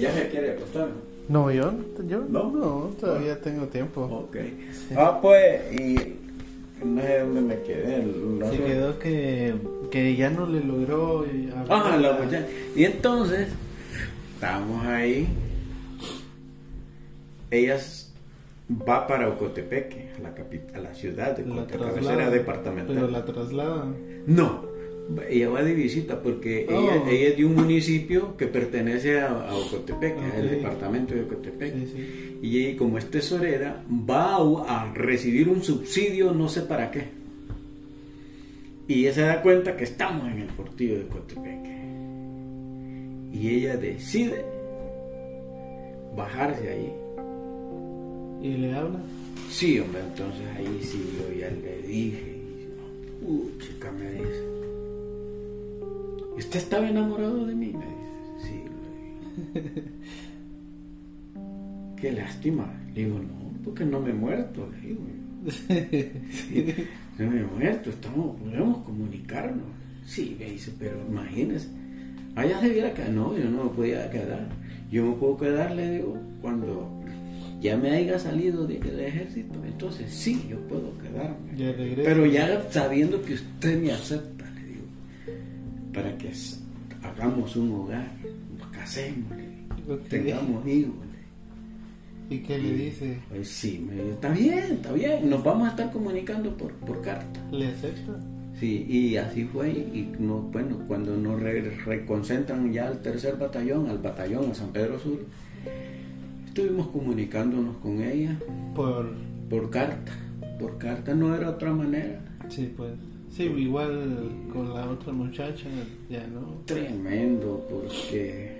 ya se quiere acostar. No, yo, yo ¿No? no, todavía tengo tiempo. Ok. Ah, pues, y no sé dónde me quedé. Se quedó que, que ya no le logró. eh, hablar Ajá, a la muchacha. Y entonces, estábamos ahí. Ella va para Ocotepeque, a la, capi- a la ciudad de Ocotepeque, cabecera departamental. Pero la trasladan. No, ella va de visita porque Oh. ella, ella es de un municipio que pertenece a, a Ocotepeque, al Ok. departamento de Ocotepeque. Sí, sí. Y ella, como es tesorera, va a, a recibir un subsidio, no sé para qué. Y ella se da cuenta que estamos en el portillo de Ocotepeque. Y ella decide bajarse ahí. Y le habla. Sí, hombre, entonces ahí sí yo ya le dije. Uh, chica, me dice. ¿Usted estaba enamorado de mí? Me dice. Sí, le digo. Qué lástima. Le digo, no, porque no me he muerto, le digo. Sí, no me he muerto, estamos, podemos comunicarnos. Sí, me dice, pero imagínese. Allá se viera que no, yo no me podía quedar. Yo me puedo quedar, le digo, cuando ya me haya salido de- del ejército, entonces sí, yo puedo quedarme. Ya. Pero ya sabiendo que usted me acepta, para que hagamos un hogar, nos casemos, tengamos hijos. ¿Y qué le dice? pues sí, me dijo, está bien, está bien, nos vamos a estar comunicando por, por carta. ¿Le acepta? Sí, y así fue, y no, bueno, cuando nos re- reconcentran ya al tercer batallón, al batallón, a San Pedro Sur, estuvimos comunicándonos con ella Por. por carta, por carta no era otra manera. Sí, pues. Sí, igual con la otra muchacha, ya no. Tremendo, porque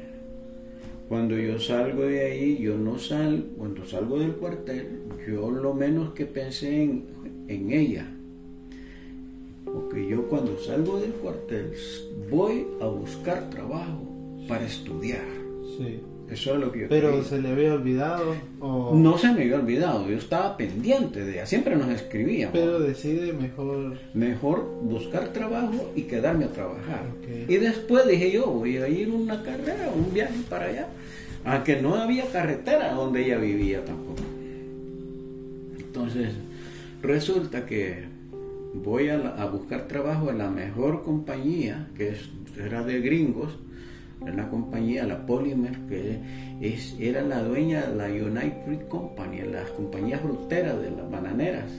cuando yo salgo de ahí, yo no salgo, cuando salgo del cuartel, yo lo menos que pensé en, en ella. Porque yo cuando salgo del cuartel voy a buscar trabajo para estudiar. Sí. Eso es lo que yo Pero quería. se le había olvidado. O... No se me había olvidado, yo estaba pendiente de ella, siempre nos escribíamos. Pero decide mejor. Mejor buscar trabajo y quedarme a trabajar. Y después dije yo, voy a ir una carrera, un viaje para allá. Aunque no había carretera donde ella vivía tampoco. Entonces, resulta que voy a, la- a buscar trabajo en la mejor compañía, que es, era de gringos, la compañía, la Polymer, que es, era la dueña de la United Fruit Company, las compañías fruteras de las bananeras.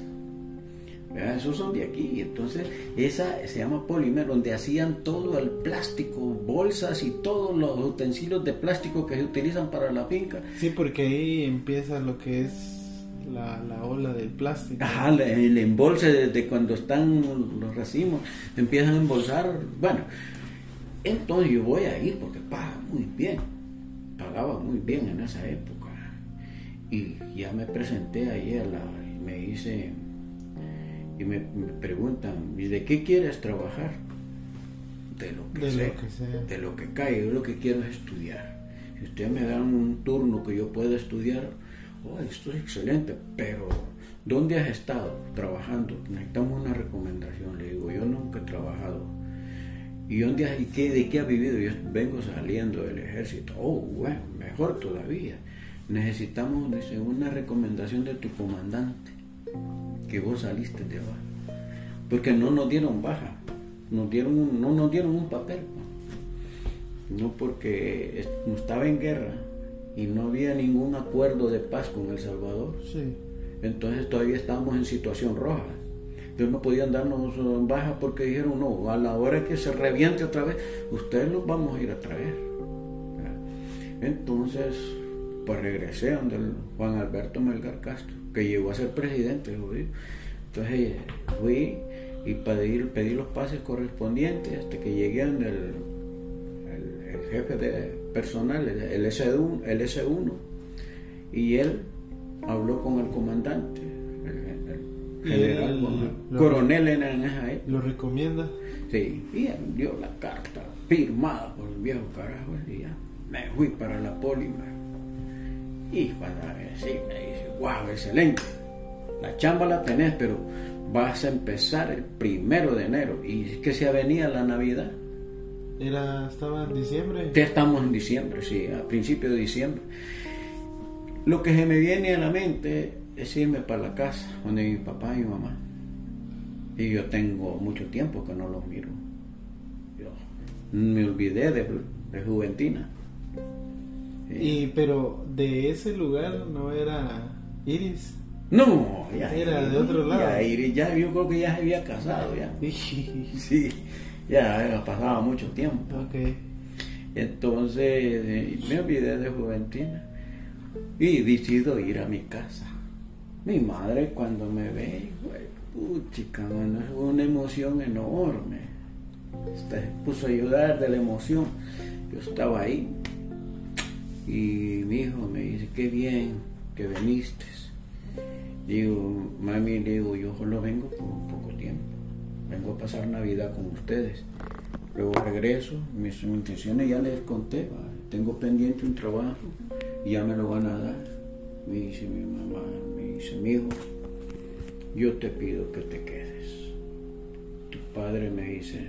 ¿verdad? Esos son de aquí. Entonces, esa se llama Polymer, donde hacían todo el plástico, bolsas y todos los utensilios de plástico que se utilizan para la finca. Sí, porque ahí empieza lo que es la, la ola del plástico. Ajá, el embolse desde cuando están los racimos, empiezan a embolsar. Bueno, entonces yo voy a ir porque paga muy bien, pagaba muy bien en esa época. Y ya me presenté ahí a la, y me dice, y me, me preguntan, ¿y de qué quieres trabajar? De lo que De lo sea, que sea. de lo que cae, yo lo que quiero es estudiar. Si ustedes me dan un turno que yo pueda estudiar, oh, esto es excelente, pero ¿dónde has estado trabajando? Necesitamos una recomendación. Le digo, yo nunca he trabajado. ¿Y dónde y qué, de qué has vivido? Yo vengo saliendo del ejército. Oh, bueno, mejor todavía. Necesitamos, dice, una recomendación de tu comandante, que vos saliste de baja. Porque no nos dieron baja, nos dieron un- no nos dieron un papel. No porque es- estaba en guerra y no había ningún acuerdo de paz con El Salvador. Sí. Entonces todavía estábamos en situación roja. Entonces no podían darnos baja porque dijeron, no, a la hora que se reviente otra vez, ustedes los vamos a ir a traer. Entonces, pues regresé donde Juan Alberto Melgar Castro, que llegó a ser presidente. ¿sí? Entonces eh, fui y pedí, pedí los pases correspondientes hasta que llegué donde el, el- jefe de personal, el S1, el S1, y él habló con el comandante, el general, él con el lo- coronel en esa época. ¿Lo recomienda? Sí, y él dio la carta firmada por el viejo carajo y ya me fui para la Polymer. Y cuando me sí, me dice, wow, excelente, la chamba la tenés, pero vas a empezar el primero de enero. Y es que se venía la Navidad. Era, estaba en diciembre. Ya estamos en diciembre, sí, a principios de diciembre. Lo que se me viene a la mente es irme para la casa, donde mi papá y mi mamá. Y yo tengo mucho tiempo que no los miro. Yo me olvidé de, de Juventina. Y pero de ese lugar no era Iris. No, ya Era de otro lado. Ya, Iris, ya yo creo que ya se había casado ya. Sí, ya pasaba mucho tiempo. ok. Entonces eh, me olvidé de Juventina y decido ir a mi casa. Mi madre cuando me ve, puchica, mano, es una emoción enorme. Se puso a ayudar de la emoción. Yo estaba ahí y mi hijo me dice, qué bien que viniste. Digo, mami, digo, yo solo vengo por un poco tiempo. Vengo a pasar Navidad con ustedes. Luego regreso, mis intenciones ya les conté, tengo pendiente un trabajo y ya me lo van a dar. Me dice mi mamá, dice mi hijo, yo te pido que te quedes. Tu padre me dice,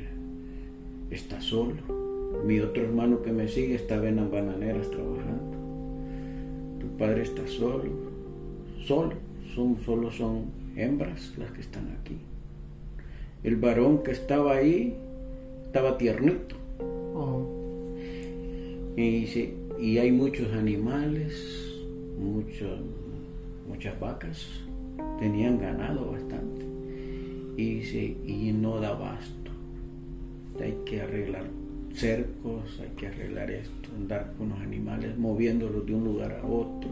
está solo. Mi otro hermano que me sigue estaba en las bananeras trabajando. Tu padre está solo, solo, son, solo son hembras las que están aquí. El varón que estaba ahí estaba tiernito. Oh, Y, dice, y hay muchos animales, muchos, muchas vacas, tenían ganado bastante. Y dice, y no da abasto. Hay que arreglar cercos, hay que arreglar esto, andar con los animales, moviéndolos de un lugar a otro.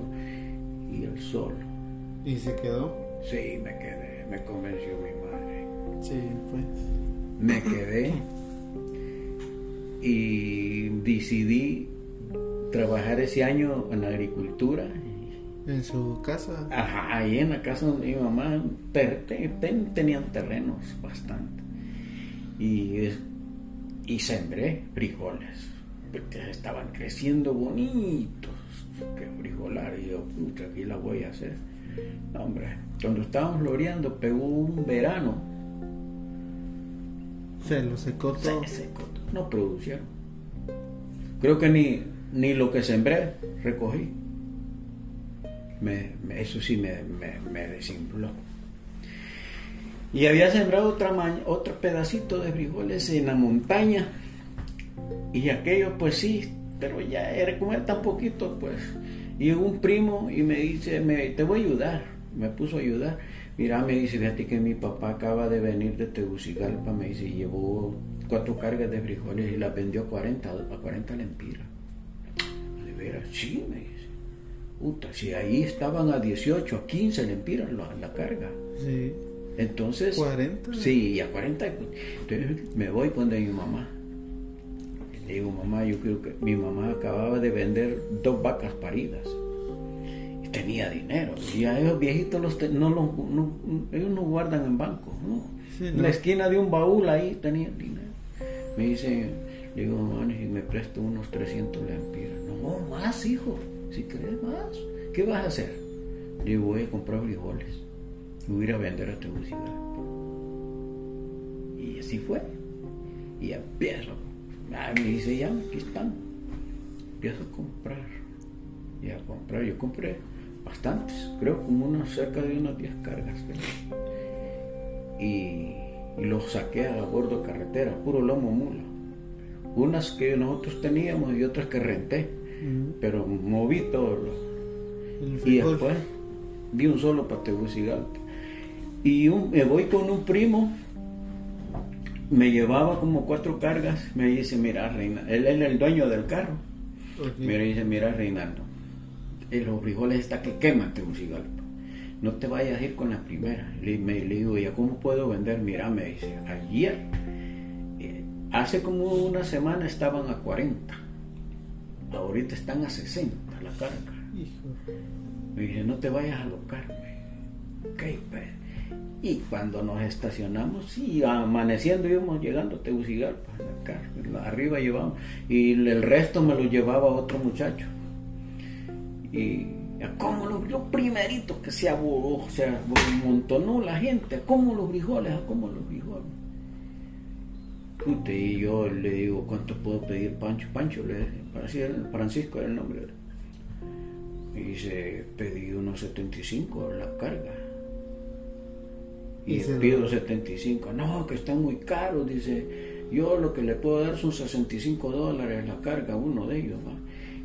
Y el solo. ¿Y se quedó? Sí, me quedé, me convenció mi madre. Sí, pues. Me quedé y decidí trabajar ese año en la agricultura. En su casa. Ajá, ahí en la casa de mi mamá ter- te- ten- tenían terrenos bastante. Y, y sembré frijoles, porque estaban creciendo bonitos. Que frijolar, y yo, puta, aquí la voy a hacer. No, hombre, cuando estaban floreando pegó un verano Se lo secó todo. se secó, no producieron. Creo que ni, ni lo que sembré recogí. Me- eso sí me, me, desinfló. Y había sembrado otra otro pedacito de frijoles en la montaña. Y aquello, pues sí, pero ya era como era tan poquito, pues. Y un primo y me dice, me, te voy a ayudar. Me puso a ayudar. Mira, me dice, fíjate que mi papá acaba de venir de Tegucigalpa, me dice, llevó cuatro cargas de frijoles y las vendió a 40, a 40 lempiras. De veras, sí, me dice. Puta, si ahí estaban a 18, a 15 lempiras la, la carga. Sí. Entonces. 40. Sí, y a 40. Entonces me voy con de mi mamá. Le digo, mamá, yo creo que mi mamá acababa de vender dos vacas paridas. Y tenía dinero. Y a esos viejitos los no, los- no- ellos no guardan en bancos, ¿no? Sí, En la esquina de un baúl ahí tenían dinero. Me dice, le digo, mamá, y me presto unos 300 lempiras. No, más, hijo. Si querés más, ¿qué vas a hacer? Le voy a comprar frijoles. Y voy a ir a vender a. Y así fue. Y empiezo. Ah, me dice, ya, aquí están. Empiezo a comprar. Y a comprar. Yo compré bastantes. Creo como unas cerca de unas 10 cargas. Y, y los saqué a bordo carretera, puro lomo mula. Unas que nosotros teníamos y otras que renté. Pero moví todo. Y después vi un solo para Tegucigalpa. Y un- me voy con un primo, me llevaba como cuatro cargas, me dice, mira, Reina, él es el dueño del carro. Me dice, mira, Reinaldo, los frijoles está que queman Tegucigalpa. No te vayas a ir con la primera. Le, me, le digo, ¿ya cómo puedo vender? Mira, me dice, ayer, eh, hace como una semana estaban a 40. Ahorita están a 60 la carga. Hijo. Me dice, no te vayas a alocarme. Ok, pues. Y cuando nos estacionamos, sí, amaneciendo íbamos llegando a Tegucigalpa. La- Arriba llevamos. Y el resto me lo llevaba otro muchacho. Y como los, los primeritos que se aburró, se amontonó la gente, como los frijoles, como los frijoles. Y yo le digo, ¿cuánto puedo pedir Pancho? Pancho, le parecía Francisco era el nombre. Y dice, pedí unos 75 la carga. Y, y pido 75. No, que están muy caros, dice. Yo lo que le puedo dar son 65 dólares la carga, uno de ellos.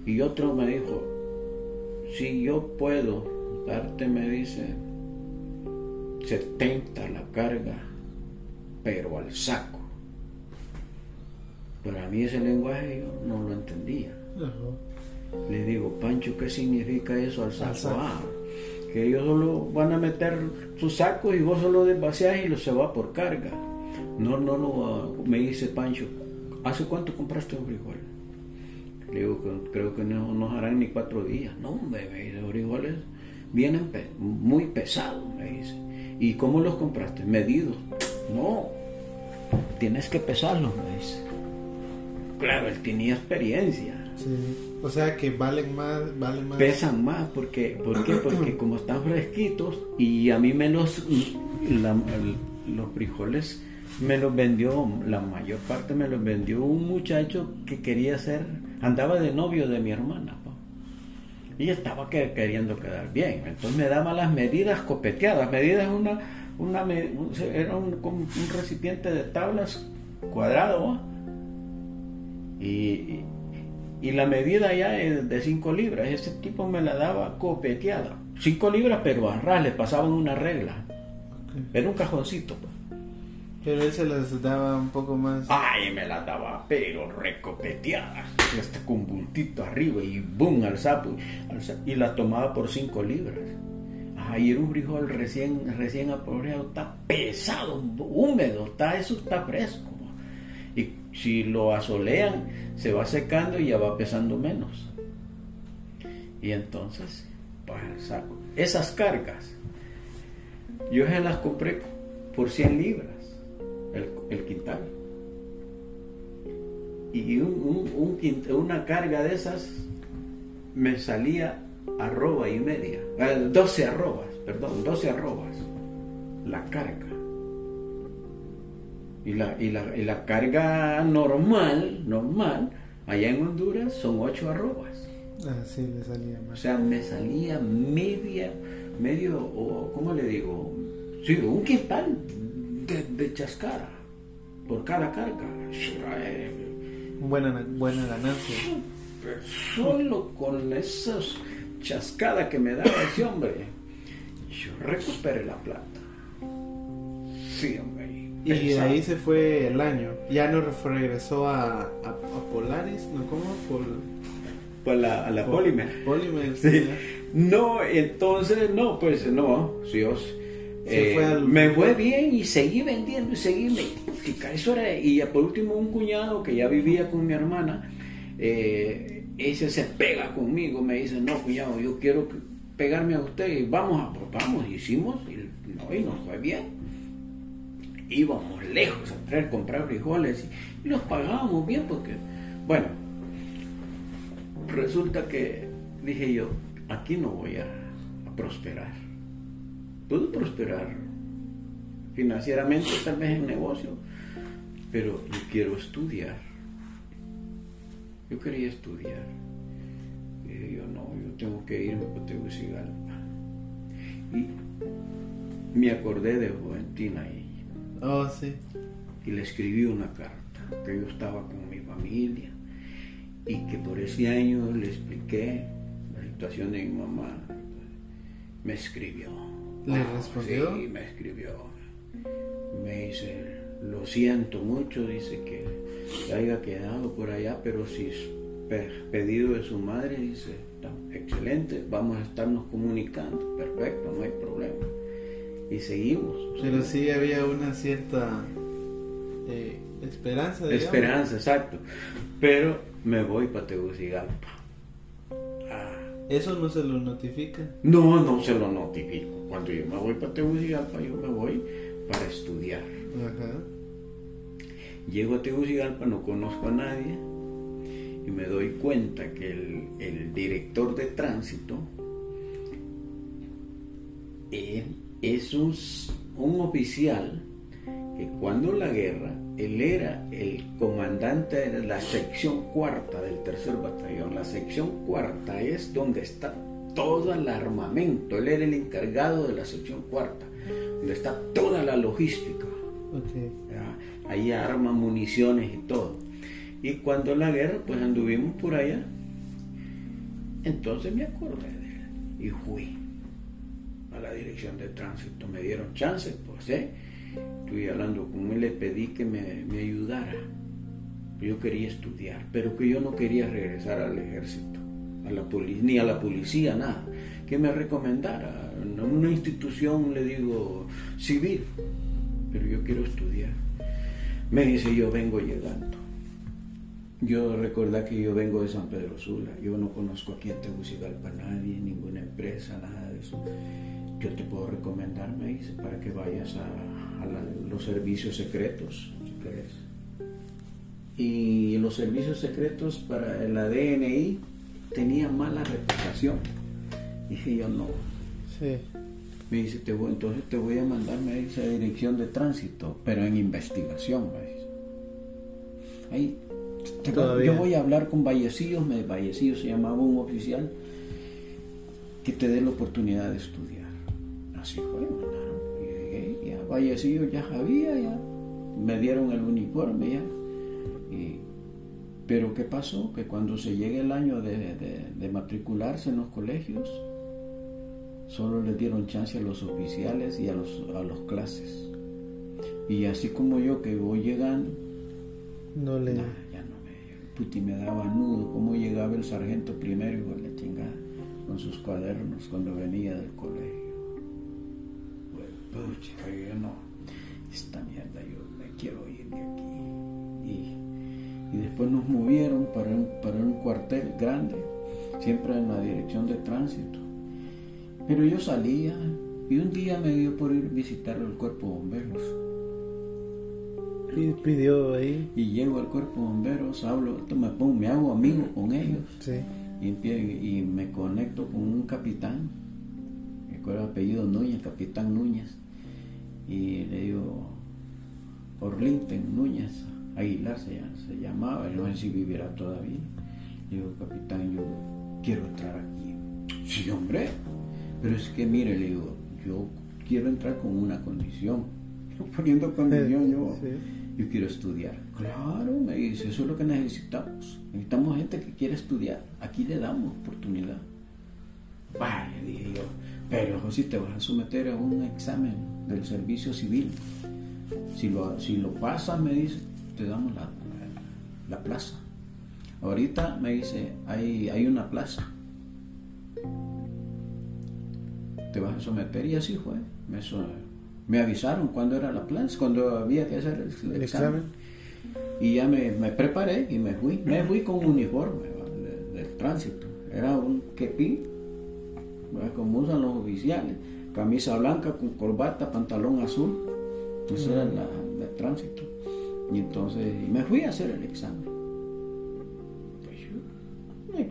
Y otro me dijo, si yo puedo darte, me dice, 70 la carga, pero al saco. Pero a mí ese lenguaje yo no lo entendía. Le digo, Pancho, ¿qué significa eso al saco? Ah, que ellos solo van a meter su saco y vos solo desvaciás y lo se va por carga. No, no, no, me dice Pancho, ¿hace cuánto compraste un frijol? Le digo, creo que no nos harán ni cuatro días. No, me, dice, frijoles vienen muy pesados, me dice. ¿Y cómo los compraste? Medidos. No, tienes que pesarlos, me dice. Claro, él tenía experiencia. O sea que valen más, valen más. Pesan más, porque, ¿por qué? Porque como están fresquitos y a mí me los, los frijoles me los vendió, la mayor parte me los vendió un muchacho que quería ser, andaba de novio de mi hermana. Y estaba queriendo quedar bien. Entonces me daba las medidas copeteadas. Medidas una, una era un, un, recipiente de tablas cuadrado. Y, y, la medida ya es de 5 libras. Ese tipo me la daba copeteada. 5 libras, pero a le pasaban una regla. Era un cajoncito. Pues. Pero él se las daba un poco más. Ay, me las daba, pero recopeteadas. Hasta con bultito arriba y boom al sapo. Y la tomaba por 5 libras. Ay, era un frijol recién, recién aporeado. Está pesado, húmedo. Está, eso está fresco. Si lo asolean, se va secando y ya va pesando menos. Y entonces, el saco. Esas cargas, yo se las compré por 100 libras el, quintal. Y un, una carga de esas me salía arroba y media, 12 eh, arrobas, perdón, 12 arrobas, la carga. Y la, y la, y la carga normal, normal, allá en Honduras son 8 arrobas. Ah, sí, me salía más. O sea, me salía media, medio, o ¿cómo le digo? Sí, un quintal de, chascara por cada carga. Buena, buena ganancia. Solo con esas chascadas que me daba ese hombre, yo recuperé la plata. Sí, hombre. Y ahí se fue el año. Ya no regresó a, a, Polaris, ¿no? ¿Cómo? Por, la, a la Polymer. Polymer, sí. No, entonces, no, pues no, Dios eh, me fue bien y seguí vendiendo y seguí eso era y por último un cuñado que ya vivía con mi hermana eh, ese se pega conmigo me dice no cuñado yo quiero pegarme a usted y vamos a vamos hicimos y, no, y nos fue bien íbamos lejos a traer comprar frijoles y, los pagábamos bien porque bueno resulta que dije yo aquí no voy a prosperar puedo prosperar financieramente, tal vez en negocio, pero yo quiero estudiar. Yo quería estudiar. Y yo no, yo tengo que irme a Tegucigalpa. Y me acordé de Juventina y, oh, sí. y le escribí una carta, que yo estaba con mi familia y que por ese año le expliqué la situación de mi mamá. Me escribió ¿Le respondió? Sí, me escribió. Me dice, lo siento mucho, dice que haya quedado por allá, pero si es pedido de su madre, dice, excelente, vamos a estarnos comunicando, perfecto, no hay problema. Y seguimos. Pero sí había una cierta eh, esperanza. Esperanza, exacto. Pero me voy para Tegucigalpa. ¿Eso no se lo notifica? No, no se lo notifico. Cuando yo me voy para Tegucigalpa, yo me voy para estudiar. Llego a Tegucigalpa, no conozco a nadie y me doy cuenta que el, director de tránsito es un, un oficial que cuando la guerra, él era el comandante de la sección cuarta del tercer batallón. La sección cuarta es donde está todo el armamento. Él era el encargado de la sección cuarta, donde está toda la logística. Ahí armas, municiones y todo. Y cuando la guerra, pues anduvimos por allá. Entonces me acordé de él y fui a la dirección de tránsito. Me dieron chance, pues, ¿eh? Estuve hablando con él, le pedí que me, me ayudara. Yo quería estudiar, pero que yo no quería regresar al ejército, a la ni a la policía, nada. Que me recomendara una institución, le digo, civil, pero yo quiero estudiar. Me dice, yo vengo llegando. Yo recordá que yo vengo de San Pedro Sula, yo no conozco aquí en Tegucigalpa nadie, ninguna empresa, nada de eso. Yo te puedo recomendar, me dice, para que vayas a, los servicios secretos, si querés. Y los servicios secretos para el ADNI tenían mala reputación. Dije yo, no. Sí. Me dice, te voy, entonces te voy a mandar, me dice, a dirección de tránsito, pero en investigación, me dice. Ahí, yo voy a hablar con Vallecillos, me, Vallecillos se llamaba un oficial, que te dé la oportunidad de estudiar. Así fue, mandaron. Y ya Vallecillos ya sabía, ya me dieron el uniforme ya. pero ¿qué pasó? Que cuando se llegue el año de, de matricularse en los colegios, Solo le dieron chance a los oficiales y a los, a los clases. Y así como yo que voy llegando, no le... ya no me... Puti me daba nudo, cómo llegaba el sargento primero y la chingada, con sus cuadernos cuando venía del colegio. Bueno, pucha, yo no, esta mierda yo me quiero ir de aquí. Y, y después nos movieron para un, para un cuartel grande, siempre en la dirección de tránsito pero yo salía y un día me dio por ir a visitar al cuerpo de bomberos. Y pidió ahí. Y llego al cuerpo de bomberos, hablo, me, pongo, me hago amigo con ellos. Y, y, me conecto con un capitán, me acuerdo el apellido Núñez, capitán Núñez. Y le digo, Orlinten Núñez, Aguilar se, se llamaba, no sé si viviera todavía. Le digo, capitán, yo quiero entrar aquí. Sí, hombre, pero es que, mire, le digo, yo quiero entrar con una condición. Poniendo condición yo, yo quiero estudiar. Claro, me dice, eso es lo que necesitamos. Necesitamos gente que quiere estudiar. Aquí le damos oportunidad. Vaya, dije yo, pero si te vas a someter a un examen del servicio civil. Si lo, si lo pasas, me dice, te damos la, la, plaza. Ahorita me dice, hay, hay una plaza te vas a someter y así fue. Me, me avisaron cuando era la plaza, cuando había que hacer el, examen. Y ya me, preparé y me fui. Me fui con un uniforme del tránsito. Era un kepi, como usan los oficiales. Camisa blanca con corbata, pantalón azul. Eso era la, del tránsito. Y entonces me fui a hacer el examen.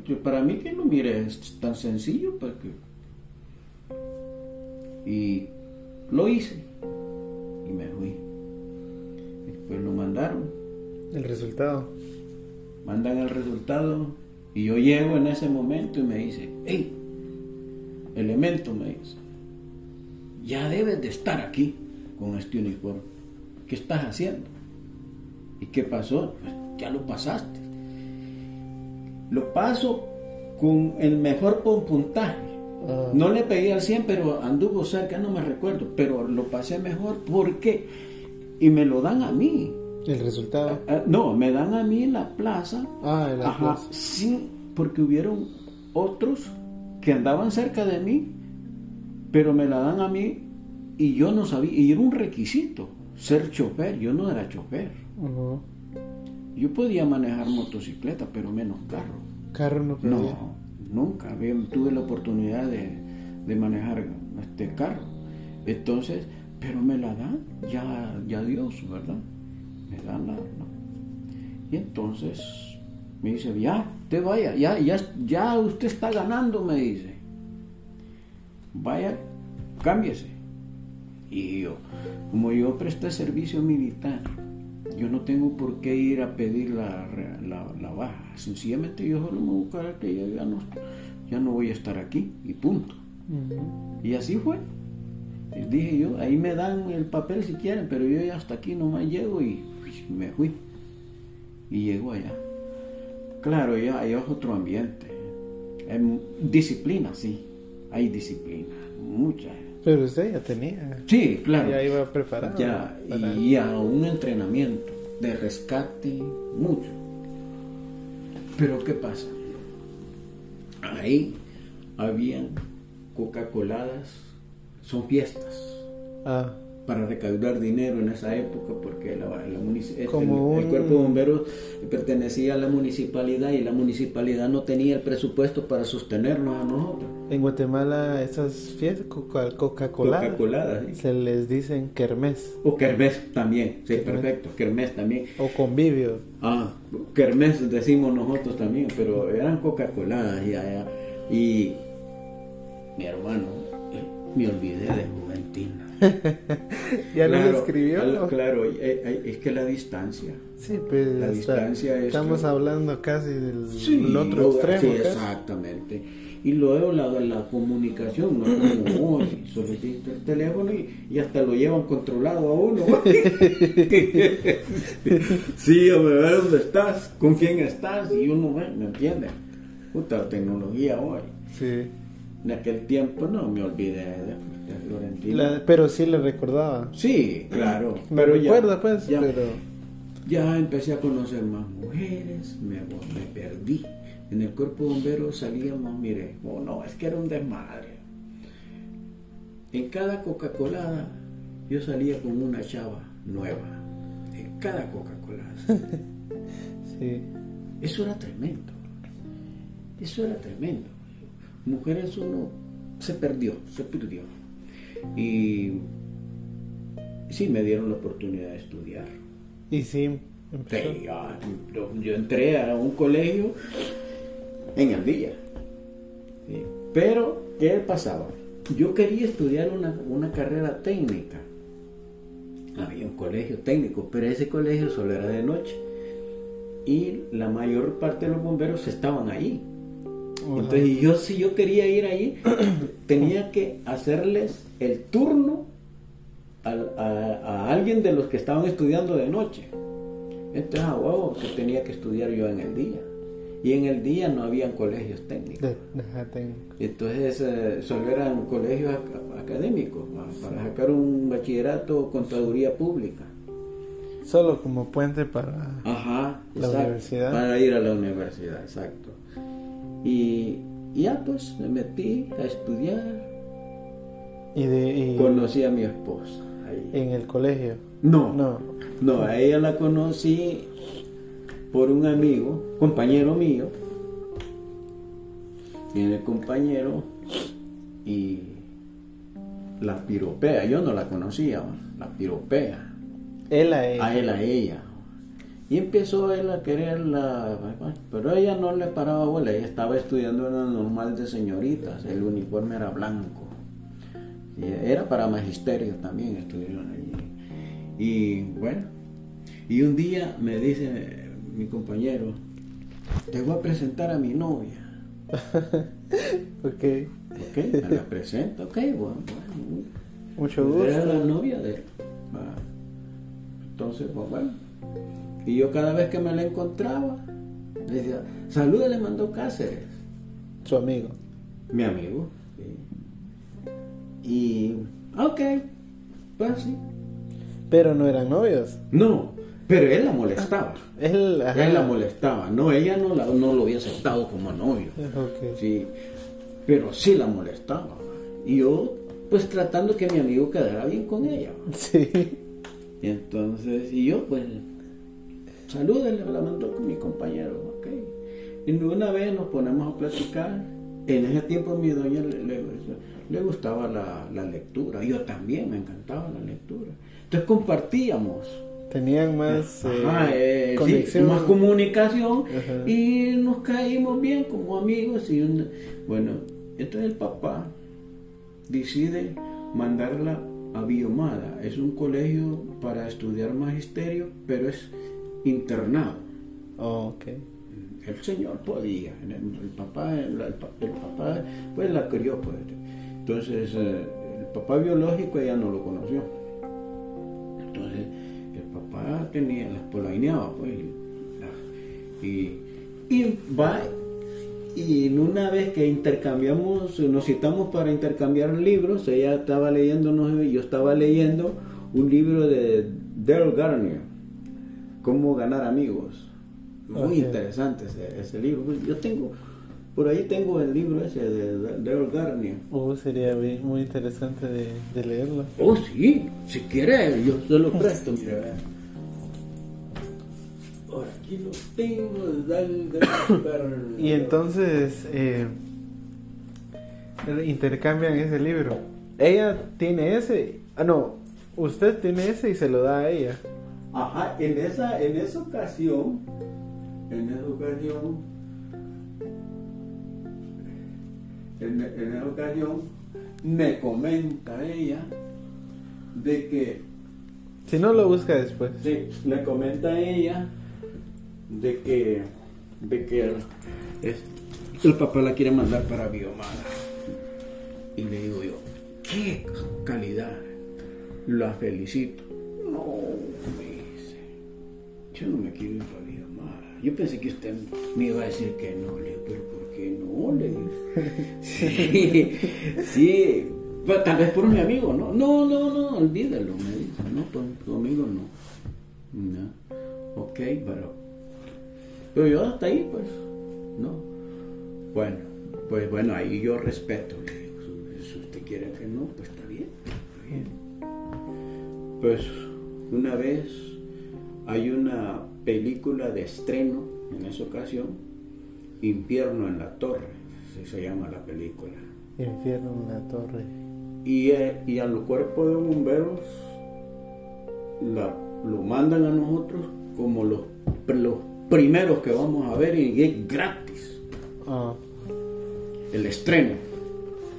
Pues para mí que no mire, es tan sencillo porque y lo hice y me fui. Después lo mandaron. El resultado. Mandan el resultado y yo llego en ese momento y me dice, hey, elemento me dice, ya debes de estar aquí con este uniforme. ¿Qué estás haciendo? ¿Y qué pasó? Pues ya lo pasaste. Lo paso con el mejor puntaje Ah. No le pedí al 100, pero anduvo cerca, no me recuerdo, pero lo pasé mejor. ¿Por qué? Y me lo dan a mí. ¿El resultado? Ah, ah, no, me dan a mí la plaza. Ah, en la plaza. Sí, porque hubieron otros que andaban cerca de mí, pero me la dan a mí y yo no sabía, y era un requisito ser chofer, yo no era chofer. Yo podía manejar motocicleta, pero menos carro. Carro no podía. No, nunca tuve la oportunidad de, manejar este carro. Entonces, pero me la dan, ya, ya Dios, ¿verdad? Me dan la, Y entonces me dice, ya, te vaya, ya, ya, ya usted está ganando, me dice. Vaya, cámbiese. Y yo, como yo presté servicio militar, yo no tengo por qué ir a pedir la, la, baja. Sencillamente yo solo me buscaré que ya, ya, no, ya no voy a estar aquí y punto. Y así fue. Y dije yo, ahí me dan el papel si quieren, pero yo ya hasta aquí nomás llego y me fui. Y llego allá. Claro, ya hay otro ambiente. disciplina, sí. Hay disciplina, mucha. Pero usted ya tenía. Sí, claro. Ya iba preparado. Ya, y a un entrenamiento de rescate, mucho. Pero ¿qué pasa? Ahí habían Coca-Coladas, son fiestas. Ah para recaudar dinero en esa época porque la, este, el, cuerpo de bomberos pertenecía a la municipalidad y la municipalidad no tenía el presupuesto para sostenernos a nosotros. En Guatemala esas fiestas Coca-Cola Coca se les dicen kermés. O kermés también, sí, perfecto, kermés también. O convivio. Ah, kermés decimos nosotros también, pero eran Coca-Cola y, y mi hermano, me olvidé de Juventina ya lo escribió. claro, es que la distancia. Sí, pues la distancia estamos hablando casi del otro extremo. exactamente. Y luego la, la comunicación, no como hoy, solicita el teléfono y, hasta lo llevan controlado a uno. sí, hombre, ver dónde estás, con quién estás, y uno ¿me entiende? Puta tecnología hoy. Sí. En aquel tiempo no me olvidé de pero sí le recordaba. Sí, claro. Me recuerda, pues. Ya, pero... ya empecé a conocer más mujeres, me, me perdí. En el cuerpo bombero salíamos, mire, oh no, es que era un desmadre. En cada Coca-Cola yo salía con una chava nueva. En cada Coca-Cola. sí. Eso era tremendo. Eso era tremendo. Mujeres uno se perdió, se perdió. Y sí, me dieron la oportunidad de estudiar. Y sí, yo, entré a un colegio en el día. Pero, ¿qué pasaba? Yo quería estudiar una, una carrera técnica. Había un colegio técnico, pero ese colegio solo era de noche. Y la mayor parte de los bomberos estaban ahí. Entonces yo si yo quería ir ahí, tenía que hacerles el turno a, alguien de los que estaban estudiando de noche. Entonces a huevo que tenía que estudiar yo en el día. Y en el día no habían colegios técnicos. Entonces eh, solo eran colegios académicos para sacar un bachillerato contaduría pública. Solo como puente para la universidad. Para ir a la universidad, exacto. Y ya pues me metí a estudiar. ¿Y de, Conocí a mi esposa. Ahí. ¿En el colegio? No, no. No, a ella la conocí por un amigo, compañero mío. Viene el compañero y la piropea. Yo no la conocía, la piropea. Él a ella. A él a ella. Y empezó él a quererla, pero ella no le paraba bola, ella estaba estudiando en una normal de señoritas, el uniforme era blanco. era para magisterio también, estudiaron allí. Y bueno, y un día me dice mi compañero, te voy a presentar a mi novia. ok. Ok, me la presento, ok, bueno, bueno. Mucho gusto. Era la novia de él. Entonces, pues bueno y yo cada vez que me la encontraba, le decía, saluda, le mandó Cáceres. Su amigo. Mi amigo. Y, ok, pues sí. Pero no eran novios. No, pero él la molestaba. él, la molestaba. No, ella no, la, no lo había aceptado como novio. Sí, pero sí la molestaba. Y yo, pues tratando que mi amigo quedara bien con ella. Sí. Y entonces, y yo, pues salúdenle, la mandó con mi compañero, ok. Y una vez nos ponemos a platicar. En ese tiempo mi doña le, gustaba la, lectura, yo también me encantaba la lectura. Entonces compartíamos. Tenían más, eh, eh, más comunicación y nos caímos bien como amigos. y Bueno, entonces el papá decide mandarla a Biomada. Es un colegio para estudiar magisterio, pero es internado. Oh, ok. El señor podía, el, el papá, el, el pa- el papá, pues la crió, pues. Entonces, eh, el papá biológico ella no lo conoció. Entonces, el papá tenía, las polaineaba, pues, y, y, y va, y en una vez que intercambiamos, nos citamos para intercambiar libros, ella estaba leyendo, y yo estaba leyendo un libro de Dale Garnier, Cómo ganar amigos. Muy Ok. interesante ese, ese libro. Yo tengo, por ahí tengo el libro ese de Dale Garnier. Uh, sería muy interesante de, de leerlo. Oh, sí, si quiere, yo se lo presto, mira. vea. Ahora, aquí lo tengo, de Dale Garnier. Y entonces eh, intercambian ese libro. Ella tiene ese, ah no, usted tiene ese y se lo da a ella. Ajá, en esa, en esa ocasión, en esa ocasión, en, en esa ocasión, me comenta ella de que, Si no lo busca después. sí, me comenta ella de que, de que el, es- el papá la quiere mandar para Biomada. Y le digo yo, qué calidad, la felicito. No, yo no me quiero ir para. Yo pensé que usted me iba a decir que no, le digo, pero ¿por qué no? Le digo. Sí, sí, tal vez por mi amigo, ¿no? No, no, no, olvídalo, me dice, no, por tu amigo no. No, ok, pero, pero yo hasta ahí, pues, no. Bueno, pues bueno, ahí yo respeto, le digo, si usted quiere que no, pues está bien, está bien. Pues una vez hay una película de estreno en esa ocasión, Infierno en la Torre, así se llama la película. Infierno en la torre. Y, eh, y a los cuerpos de bomberos la- lo mandan a nosotros como los, los primeros que vamos a ver y es gratis Ah, el estreno.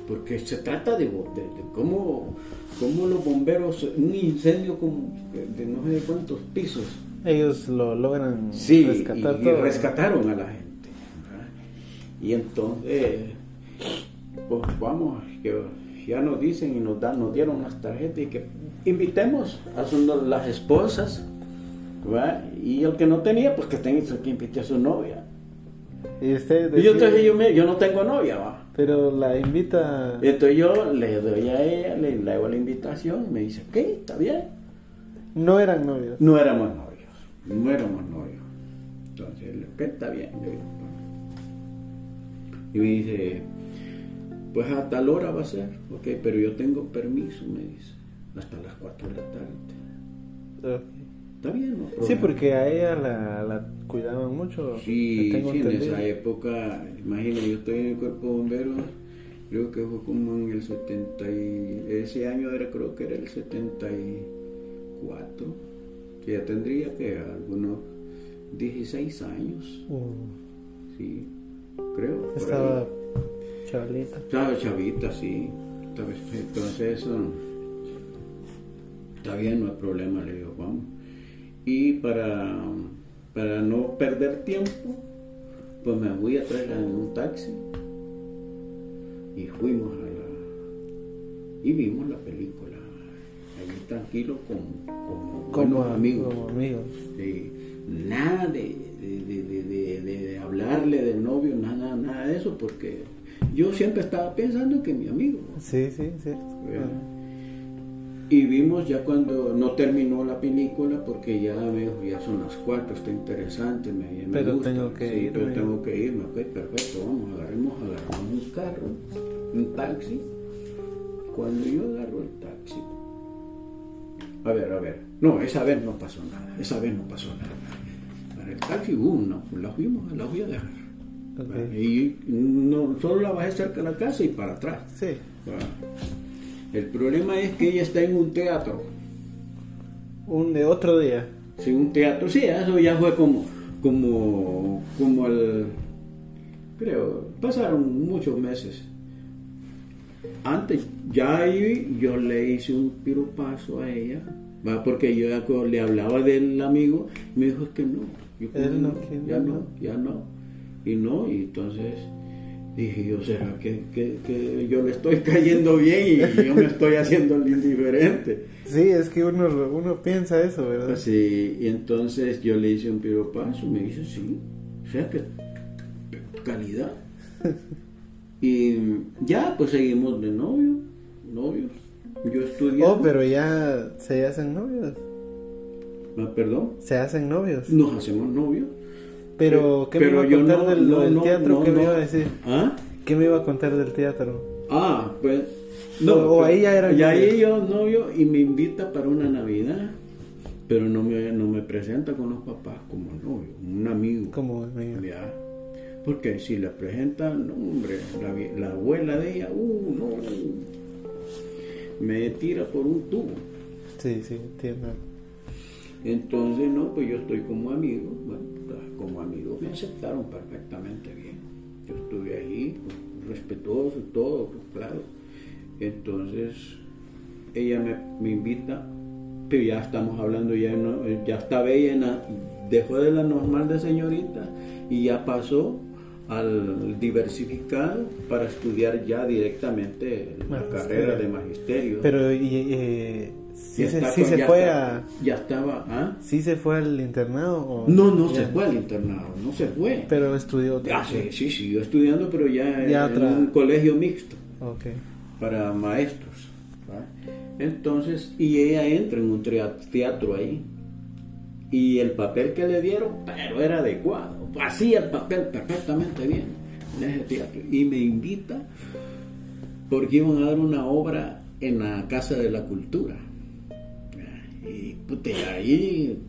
Porque se trata de, bo- de- de cómo, cómo los bomberos, un incendio como de, no sé cuántos pisos, ellos lo logran sí, rescatar y, y rescataron a la gente. ¿verdad? Y entonces, pues vamos, que ya nos dicen y nos dan, nos dieron las tarjetas y que invitemos a las esposas, ¿verdad? y el que no tenía, pues que tenga que invite a su novia. Y usted Y yo, entonces yo, me- yo no tengo novia, va. Pero la invita. Entonces yo le doy a ella, le, le hago la invitación, me dice, ok, está bien. No eran novios. No éramos novios, no éramos novios. Entonces, le- ok, está bien. Y me dice, pues a tal hora va a ser, ok, pero yo tengo permiso, me dice, hasta las 4 de la tarde. Ok. Está bien, ¿no? Sí, porque a ella la, la cuidaban mucho. Sí, tengo sí, en esa época, imagínate, yo estoy en el cuerpo de bomberos, creo que fue como en el 70 y, ese año era, creo que era el 74, que ya tendría que algunos 16 años, Uh, sí, creo. estaba ahí. chavalita. Estaba chavita, sí. Entonces, um, está bien, no hay problema, le digo, vamos. Y para, para no perder tiempo, pues me fui a traerla en un taxi y fuimos a la. y vimos la película. Ahí tranquilo con, como amigos. como amigos. de nada de, de, de- de- hablarle del novio, nada, nada de eso, porque yo siempre estaba pensando que mi amigo. Sí, sí, cierto. Y vimos ya cuando no terminó la película, porque ya dijo, ya son las cuatro, está interesante, me, me Pero gusta. tengo que Sí, irme. pero tengo que irme, ok, perfecto, vamos, agarremos, agarramos un carro, un taxi. Cuando yo agarro el taxi, a ver, a ver, no, esa vez no pasó nada, esa vez no pasó nada. Para el taxi, uh, no, la fuimos, la fui a dejar. Y no, solo la bajé cerca de la casa y para atrás. Sí. ¿verdad? El problema es que ella está en un teatro. Un de otro día. Sí, un teatro, sí, eso ya fue como, como, como el, creo, pasaron muchos meses. Antes, ya ahí yo le hice un piropazo a ella, ¿va? porque yo le hablaba del amigo, y me dijo es que no, yo no ya no. no, ya no, y no, y entonces dije yo, ¿será que, que- que yo le estoy cayendo bien y yo me estoy haciendo el indiferente? Sí, es que uno, uno piensa eso, ¿verdad? Sí, y entonces yo le hice un piropazo, me dice sí, o sea que calidad. Y ya, pues seguimos de novio, novios. Yo estudié. Oh, pero ya se hacen novios. Ah, Perdón, Se hacen novios. nos hacemos novios. Pero, ¿qué me iba a yo contar no- del, no, del no, teatro? no, ¿Qué me no. iba a decir? ¿Ah? ¿Qué me iba a contar del teatro? Ah, pues. O- o ahí ya eran Ya ahí yo novio y me invita para una Navidad. Pero no me, no me presenta con los papás como novio, un amigo. Como amigo. Ya. Porque si la presentan, no, hombre, la, abuela de ella, uh, no, me tira por un tubo. Sí, sí, entiendo. Entonces, no, pues yo estoy como amigo, bueno, como amigo me aceptaron perfectamente bien. Yo estuve ahí, pues, respetuoso y todo, pues, claro. Entonces, ella me, me invita, pero ya estamos hablando, ya, no, ya estaba ella, en la- dejó de la normal de señorita y ya pasó al diversificado para estudiar ya directamente la Magisterio. carrera de magisterio. Pero eh, sí, se, sí fue a... Ya estaba, ¿ah? ¿Sí se fue al internado? O No, no ya? se fue al internado, no se fue. Pero estudió otra Ah, sí, sí, siguió estudiando, pero ya, Ya en otra- un colegio mixto para maestros. ¿va? Entonces, y ella entra en un teatro ahí. Y el papel que le dieron, pero era adecuado. Hacía el papel perfectamente bien en ese teatro. Y me invita porque iban a dar una obra en la Casa de la Cultura. Y puta, y ahí,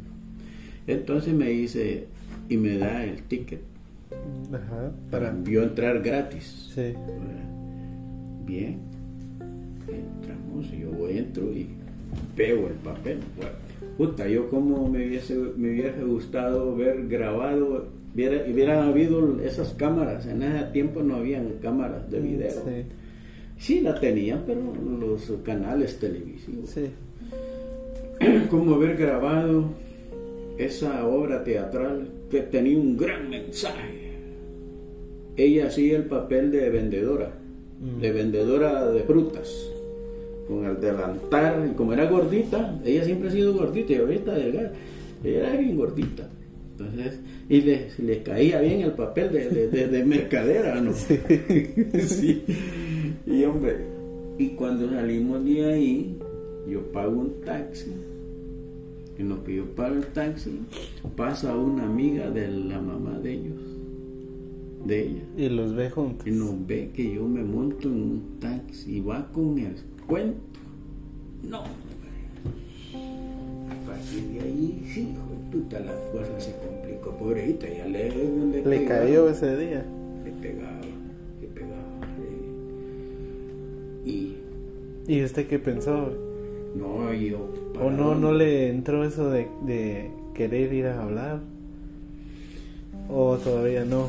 entonces me dice, y me da el ticket Ajá. para yo entrar gratis. Sí. Bien, entramos, yo entro y veo el papel. Puta, yo como me hubiese, me hubiese gustado ver grabado, hubiera, hubieran habido esas cámaras, en ese tiempo no habían cámaras de video. Sí. Sí, la tenían, pero los canales televisivos. Sí. como haber grabado esa obra teatral que tenía un gran mensaje. Ella hacía el papel de vendedora, Mm. de vendedora de frutas, con el delantal, y como era gordita, ella siempre ha sido gordita y ahorita delgada, ella era bien gordita. Entonces, y le, le caía bien el papel de, de- de- de mercadera, ¿no? Sí. Y hombre, y cuando salimos de ahí, yo pago un taxi. En lo que yo pago el taxi, pasa una amiga de la mamá de ellos, de ella, Y los ve juntos. y nos ve que yo me monto en un taxi y va con el cuento. No. A partir de ahí, sí, puta, la cosa se complicó. Pobrecita, ya le, Le pegaba, cayó ese día. Le pegaba, le pegaba. eh. Y ¿Y usted qué pensó? No, yo. ¿O no, no le entró eso de, de querer ir a hablar? ¿O todavía no?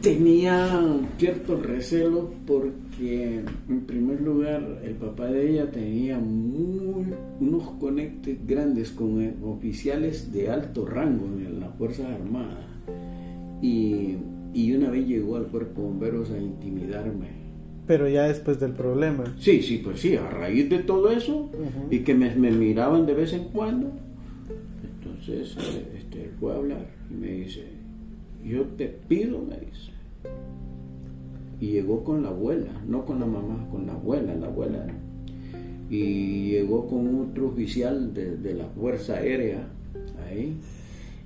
Tenía cierto recelo porque, en primer lugar, el papá de ella tenía muy, unos conectes grandes con oficiales de alto rango en las Fuerzas Armadas. Y, y una vez llegó al cuerpo de bomberos a intimidarme. Pero ya después del problema. Sí, sí, pues sí, a raíz de todo eso, y que me, me miraban de vez en cuando, entonces eh, este, él fue a hablar y me dice, yo te pido, me dice. Y llegó con la abuela, no con la mamá, con la abuela, la abuela. Y llegó con otro oficial de, de la Fuerza Aérea ahí.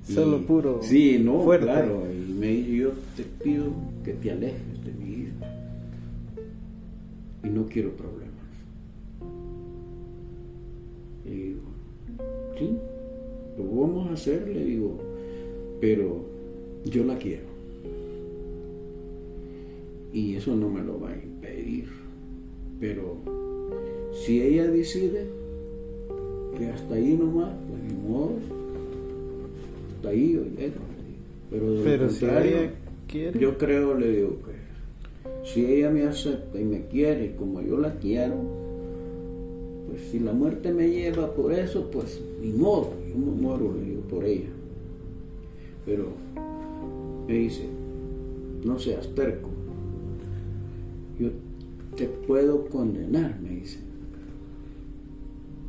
Y- Solo puro Sí, no, fuerte. claro. Y me dice, yo te pido que te alejes. Y no quiero problemas. Y digo, sí, lo vamos a hacer, le digo, pero yo la quiero. Y eso no me lo va a impedir. Pero si ella decide que hasta ahí nomás, pues ni modo, hasta ahí digo. Pero lo si ella quiere. yo creo, le digo que Si ella me acepta y me quiere como yo la quiero, pues si la muerte me lleva por eso, pues ni modo, yo me muero por ella. Pero me dice, no seas terco, yo te puedo condenar, me dice.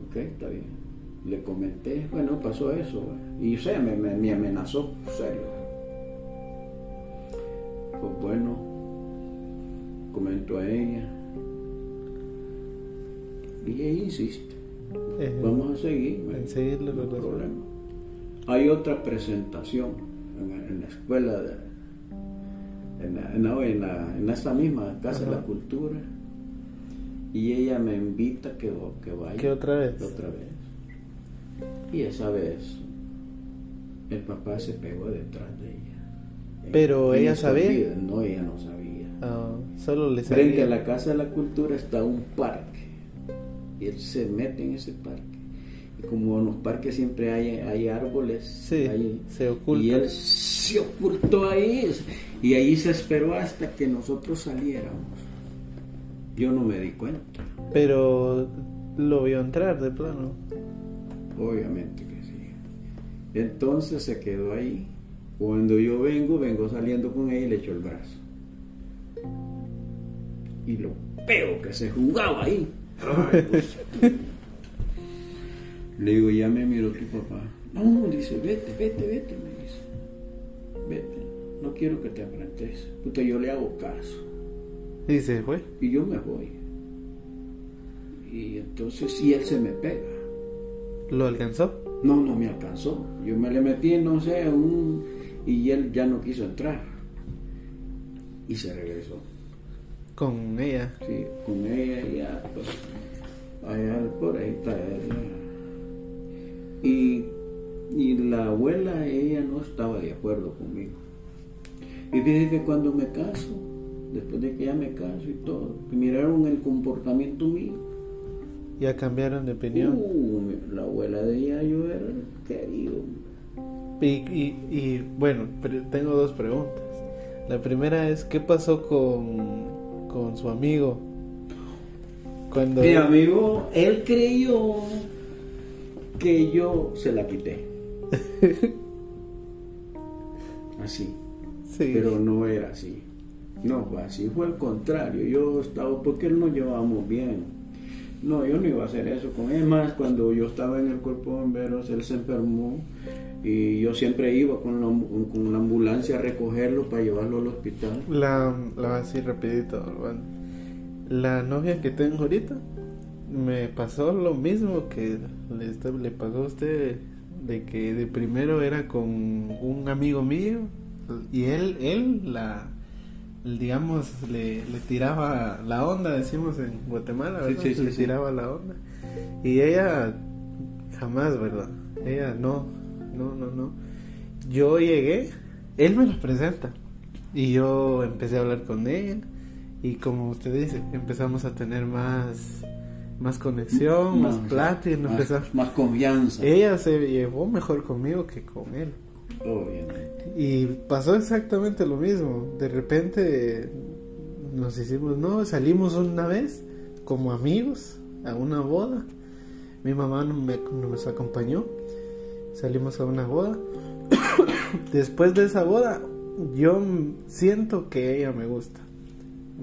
Ok, está bien. Le comenté, bueno, pasó eso, y o sea, me, me, me amenazó, serio. Pues bueno, comentó a ella, y ella insiste. Eh, Vamos a seguir, en no dos. problema. Hay otra presentación en, la- en la escuela, de, en, la- en, la- en esta misma Casa de la. Cultura, y ella me invita que, que vaya. ¿Qué otra vez? Otra vez. Y esa vez el papá se pegó detrás de ella. Pero En ella sabía. No, ella no sabía. Ah, solo le Frente a la Casa de la Cultura está un parque. Y él se mete en ese parque. Y como en los parques siempre hay, hay árboles, Sí, hay- se oculta. y él se ocultó ahí. Y ahí se esperó hasta que nosotros saliéramos. Yo no me di cuenta. Pero lo vio entrar de plano. Obviamente que sí. Entonces se quedó ahí. Cuando yo vengo, vengo saliendo con ella y le echo el brazo. Y lo pego que se jugaba ahí. Ay, pues. Le digo, ya me miró tu papá. No, dice, vete, vete, vete, me dice. Vete, no quiero que te aprendes. Puta, yo le hago caso. Y se fue. Y yo me voy. Y entonces si él se me pega. ¿Lo alcanzó? No, no me alcanzó. Yo me le metí, no sé, un... y él ya no quiso entrar. Y se regresó. Con ella. Sí, con ella ya, pues, allá por ahí está ella. Y, y la abuela, ella no estaba de acuerdo conmigo. Y dije que cuando me caso, después de que ya me caso y todo, que miraron el comportamiento mío, Ya cambiaron de opinión. uh, la abuela de ella yo era querido. Y, y, y, bueno, pero tengo dos preguntas. La primera es, ¿qué pasó con, con su amigo? Cuando... Mi amigo, él creyó que yo se la quité. Así. Sí. Pero no era así. No, fue así fue al contrario. Yo estaba, porque él nos llevábamos bien. No, yo no iba a hacer eso con él. Más cuando yo estaba en el cuerpo de bomberos, él se enfermó y yo siempre iba con la, con la ambulancia a recogerlo para llevarlo al hospital. La, la así rapidito, bueno. La novia que tengo ahorita me pasó lo mismo que le, le pasó a usted de que de primero era con un amigo mío y él él la digamos le, le tiraba la onda decimos en Guatemala ¿verdad? sí, sí, le sí. tiraba la onda y ella jamás verdad ella no no no no yo llegué él me lo presenta y yo empecé a hablar con ella y como usted dice empezamos a tener más más conexión más, plática más, empezamos- más confianza. ella se llevó mejor conmigo que con él Obviamente. y pasó exactamente lo mismo. De repente nos hicimos, no, salimos una vez como amigos a una boda. Mi mamá no me, nos acompañó. Salimos a una boda. Después de esa boda, yo siento que ella me gusta.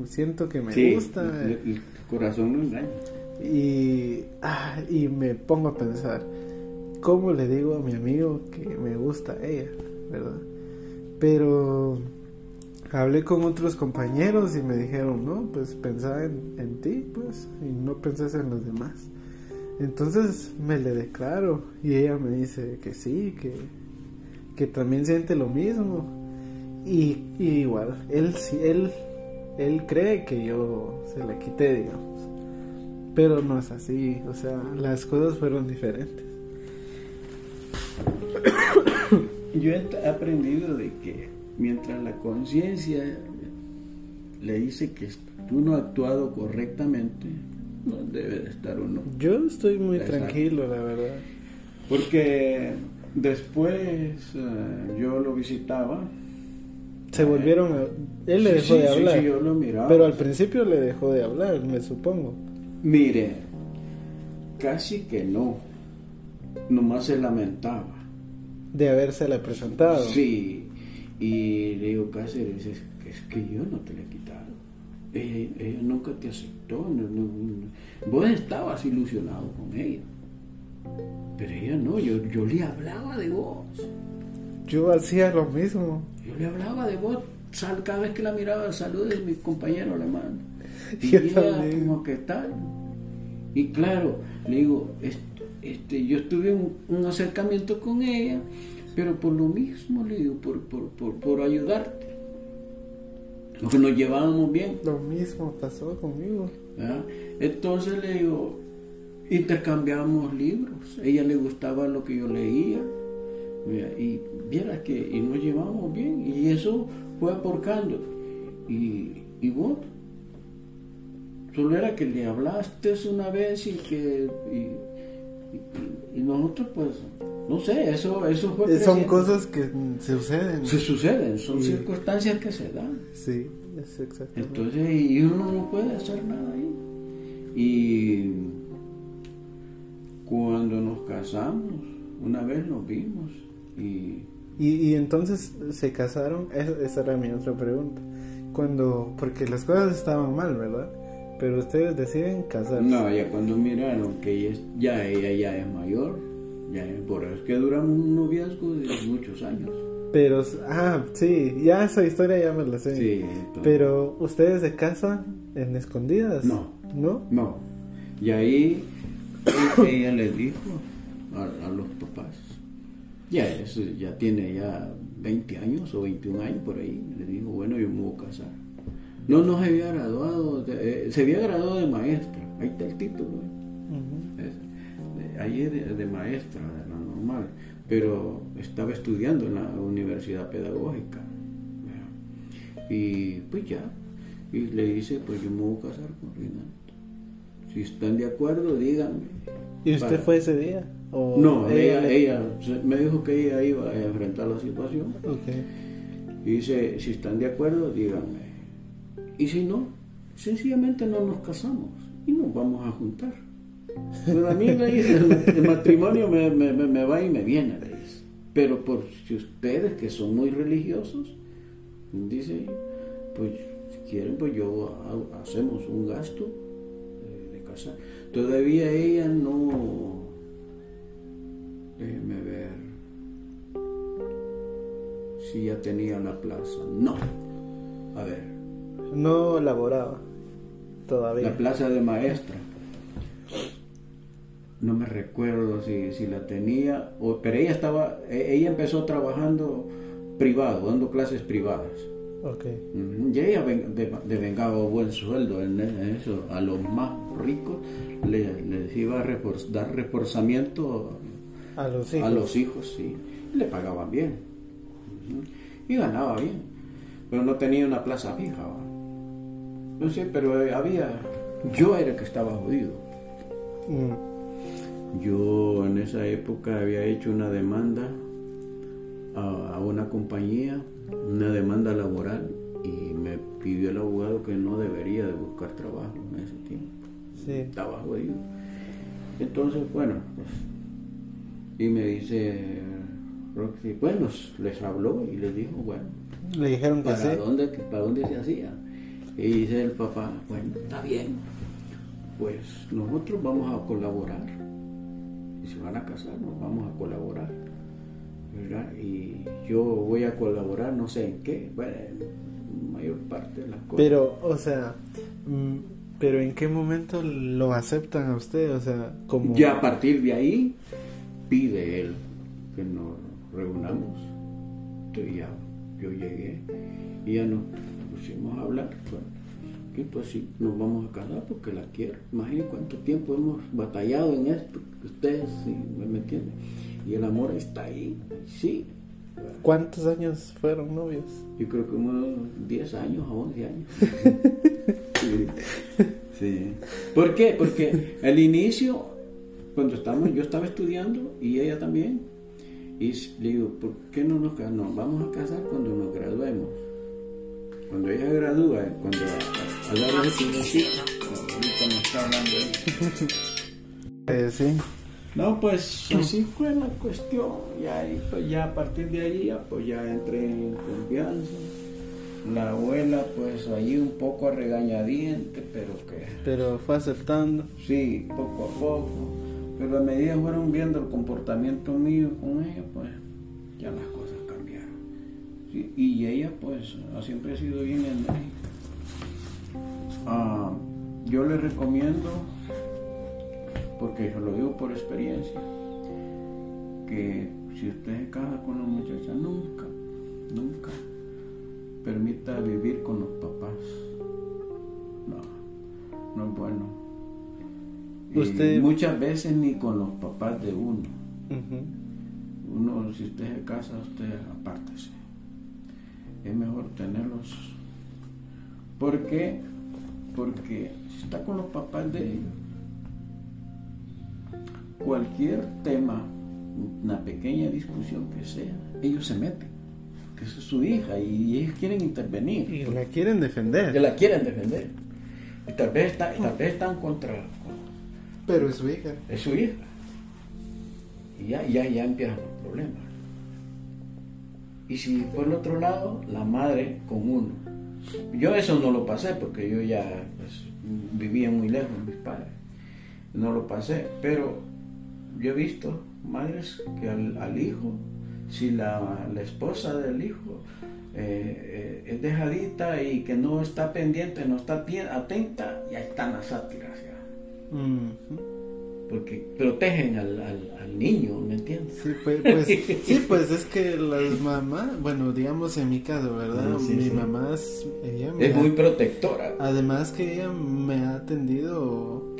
Siento que me Sí, gusta. el, el corazón no engaña. Y, ah, y me pongo a pensar, ¿cómo le digo a mi amigo que me gusta ella? ¿Verdad? Pero hablé con otros compañeros y me dijeron, no, pues pensá en, en ti, pues, y no pensás en los demás. Entonces me le declaro y ella me dice que sí, que, que también siente lo mismo. Y, igual, él, él, él cree que yo se la quité, digamos. Pero no es así, o sea, las cosas fueron diferentes. Yo he aprendido de que mientras la conciencia le dice que uno ha actuado correctamente, no debe de estar uno. Yo estoy muy tranquilo, la verdad. Porque después eh, yo lo visitaba se volvieron a... Él le Sí, dejó sí, de sí, hablar. sí, yo lo miraba. Pero al principio le dejó de hablar, me supongo. Mire, casi que no. Nomás se lamentaba. De habérsela presentado. Sí. Y le digo, Cáceres, es, que- es que yo no te la Ella, nunca te aceptó. no- no- no. Vos estabas ilusionado con ella. Pero ella no, yo, yo le hablaba de vos. Yo hacía lo mismo. Yo le hablaba de vos. Sal, cada vez que la miraba, saludes mi compañero alemán. Y Yo ella también. como que tal. Y claro, le digo, este, este, yo tuve un, un acercamiento con ella, pero por lo mismo, le digo, por, por, por, por ayudarte. Nos llevábamos bien. Lo mismo pasó conmigo. ¿verdad? Entonces le digo, intercambiamos libros. A ella le gustaba lo que yo leía. Y viera que y nos llevamos bien. Y eso fue aporcando. Y, y vos, solo era que le hablaste una vez y que. Y, y- y nosotros, pues, no sé, eso, eso fue. Eh, Son creciendo. cosas que mm, suceden. Se suceden, son circunstancias que se dan. Sí, es exactamente. Entonces, y uno no puede hacer nada ahí. Y cuando nos casamos, una vez nos vimos y Y, y entonces se casaron, Es- esa era mi otra pregunta. Cuando, porque las cosas estaban mal, ¿verdad? Pero ustedes deciden casarse. no, ya cuando miraron que ella, es- ya ella ya es mayor, ya es, por eso es que duramos un noviazgo de muchos años. Pero, ah, sí, ya esa historia ya me la sé. Sí, entonces- Pero, ¿ustedes se casan en escondidas? No. ¿No? No. Y ahí ella le dijo a, a los papás, ya eso ya tiene ya 20 años o 21 años por ahí, le dijo, bueno, yo me voy a casar. No nos había graduado, de- eh, se había graduado de maestra, ahí está el título, ¿eh? Ujú. Es- de- ahí es de, de maestra, de la normal, pero estaba estudiando en la universidad pedagógica. ¿verdad? Y pues ya, y le dice, pues yo me voy a casar con Rinaldo. Si están de acuerdo, díganme. ¿Y usted Para- fue ese día? ¿O No, ella, ella se- me dijo que ella iba a enfrentar la situación. Ok. Y dice, si están de acuerdo, díganme. Y si no, sencillamente no nos casamos y nos vamos a juntar. Pero a mí el, matrimonio me, me- me- va y me viene. Pero por si ustedes que son muy religiosos, dice, pues si quieren, pues yo ha- hacemos un gasto eh, de casar. Todavía ella no, déjeme ver, si ya tenía la plaza. No. A ver, No laboraba todavía. la plaza de maestra. No me recuerdo si, si la tenía, o, pero ella estaba, e- ella empezó trabajando privado, dando clases privadas. Ok. Ujú, Y ella ven- de- devengaba buen sueldo en eso. A los más ricos le- les iba a dar reforzamiento A los hijos. a los hijos, sí. Y le pagaban bien. Y ganaba bien. Pero no tenía una plaza fija. ¿va? No sé, pero eh, había. Yo era el que estaba jodido. Mm, Yo en esa época había hecho una demanda a, a una compañía, una demanda laboral, y me pidió el abogado que no debería de buscar trabajo en ese tiempo. Sí. Estaba jodido. Entonces, bueno, pues, y me dice Roxy, bueno, les habló y les dijo, bueno, Le dijeron que ¿para sí. dónde, para dónde se hacía? Y dice el papá, bueno, está bien, pues nosotros vamos a colaborar. Y se van a casar, nos vamos a colaborar. ¿verdad? Y yo voy a colaborar, no sé en qué, bueno, en mayor parte de las cosas. Pero, o sea, mm, pero ¿en qué momento lo aceptan a usted? O sea, como... Ya a partir de ahí pide él que nos reunamos. Entonces ya yo llegué y ya nos pusimos a hablar. Bueno, y pues sí, nos vamos a casar porque la quiero. Imagínense cuánto tiempo hemos batallado en esto, ustedes sí, me entienden. Y el amor está ahí, sí. ¿Cuántos años fueron novios? Yo creo que unos 10 años a 11 años. Sí. Sí. ¿Por qué? Porque al inicio, cuando estábamos, yo estaba estudiando y ella también, y le digo, ¿por qué no nos casamos? Vamos a casar cuando nos graduemos. Cuando ella gradúa, cuando habla de su ahorita me está hablando eh, sí. No, pues así fue la cuestión. Ya, pues, ya a partir de ahí, pues ya entré en confianza. La abuela, pues ahí un poco a regañadiente, pero que. Pero fue aceptando. Sí, poco a poco. Pero a medida que fueron viendo el comportamiento mío con ella, pues ya las. Y ella, pues, siempre ha sido bien enérgica. Ah, yo le recomiendo porque yo lo digo por experiencia, que si usted se casa con una muchacha, nunca, nunca permita vivir con los papás. No, no es bueno. Usted... muchas veces ni con los papás de uno. Uno, si usted se casa, usted apártese. Es mejor tenerlos. ¿Por qué? Porque si está con los papás de ellos, cualquier tema, una pequeña discusión que sea, ellos se meten, que es su hija y ellos quieren intervenir. Y la quieren defender. Que la quieren defender. Y tal vez, está, tal vez están contra... Pero es su hija. Es su hija. Y ya, ya, ya empiezan los problemas. Y si por el otro lado, la madre con uno. Yo eso no lo pasé porque yo ya pues, vivía muy lejos mis padres. No lo pasé, pero yo he visto madres que al, hijo, si la, esposa del hijo eh, eh, es dejadita y que no está pendiente, no está atenta, ya están las sátiras Porque protegen al, al, niño, ¿me entiendes? Sí pues, pues, sí, pues es que las mamás, bueno, digamos en mi caso, ¿verdad? mi mamá es, muy protectora. Además que ella me ha atendido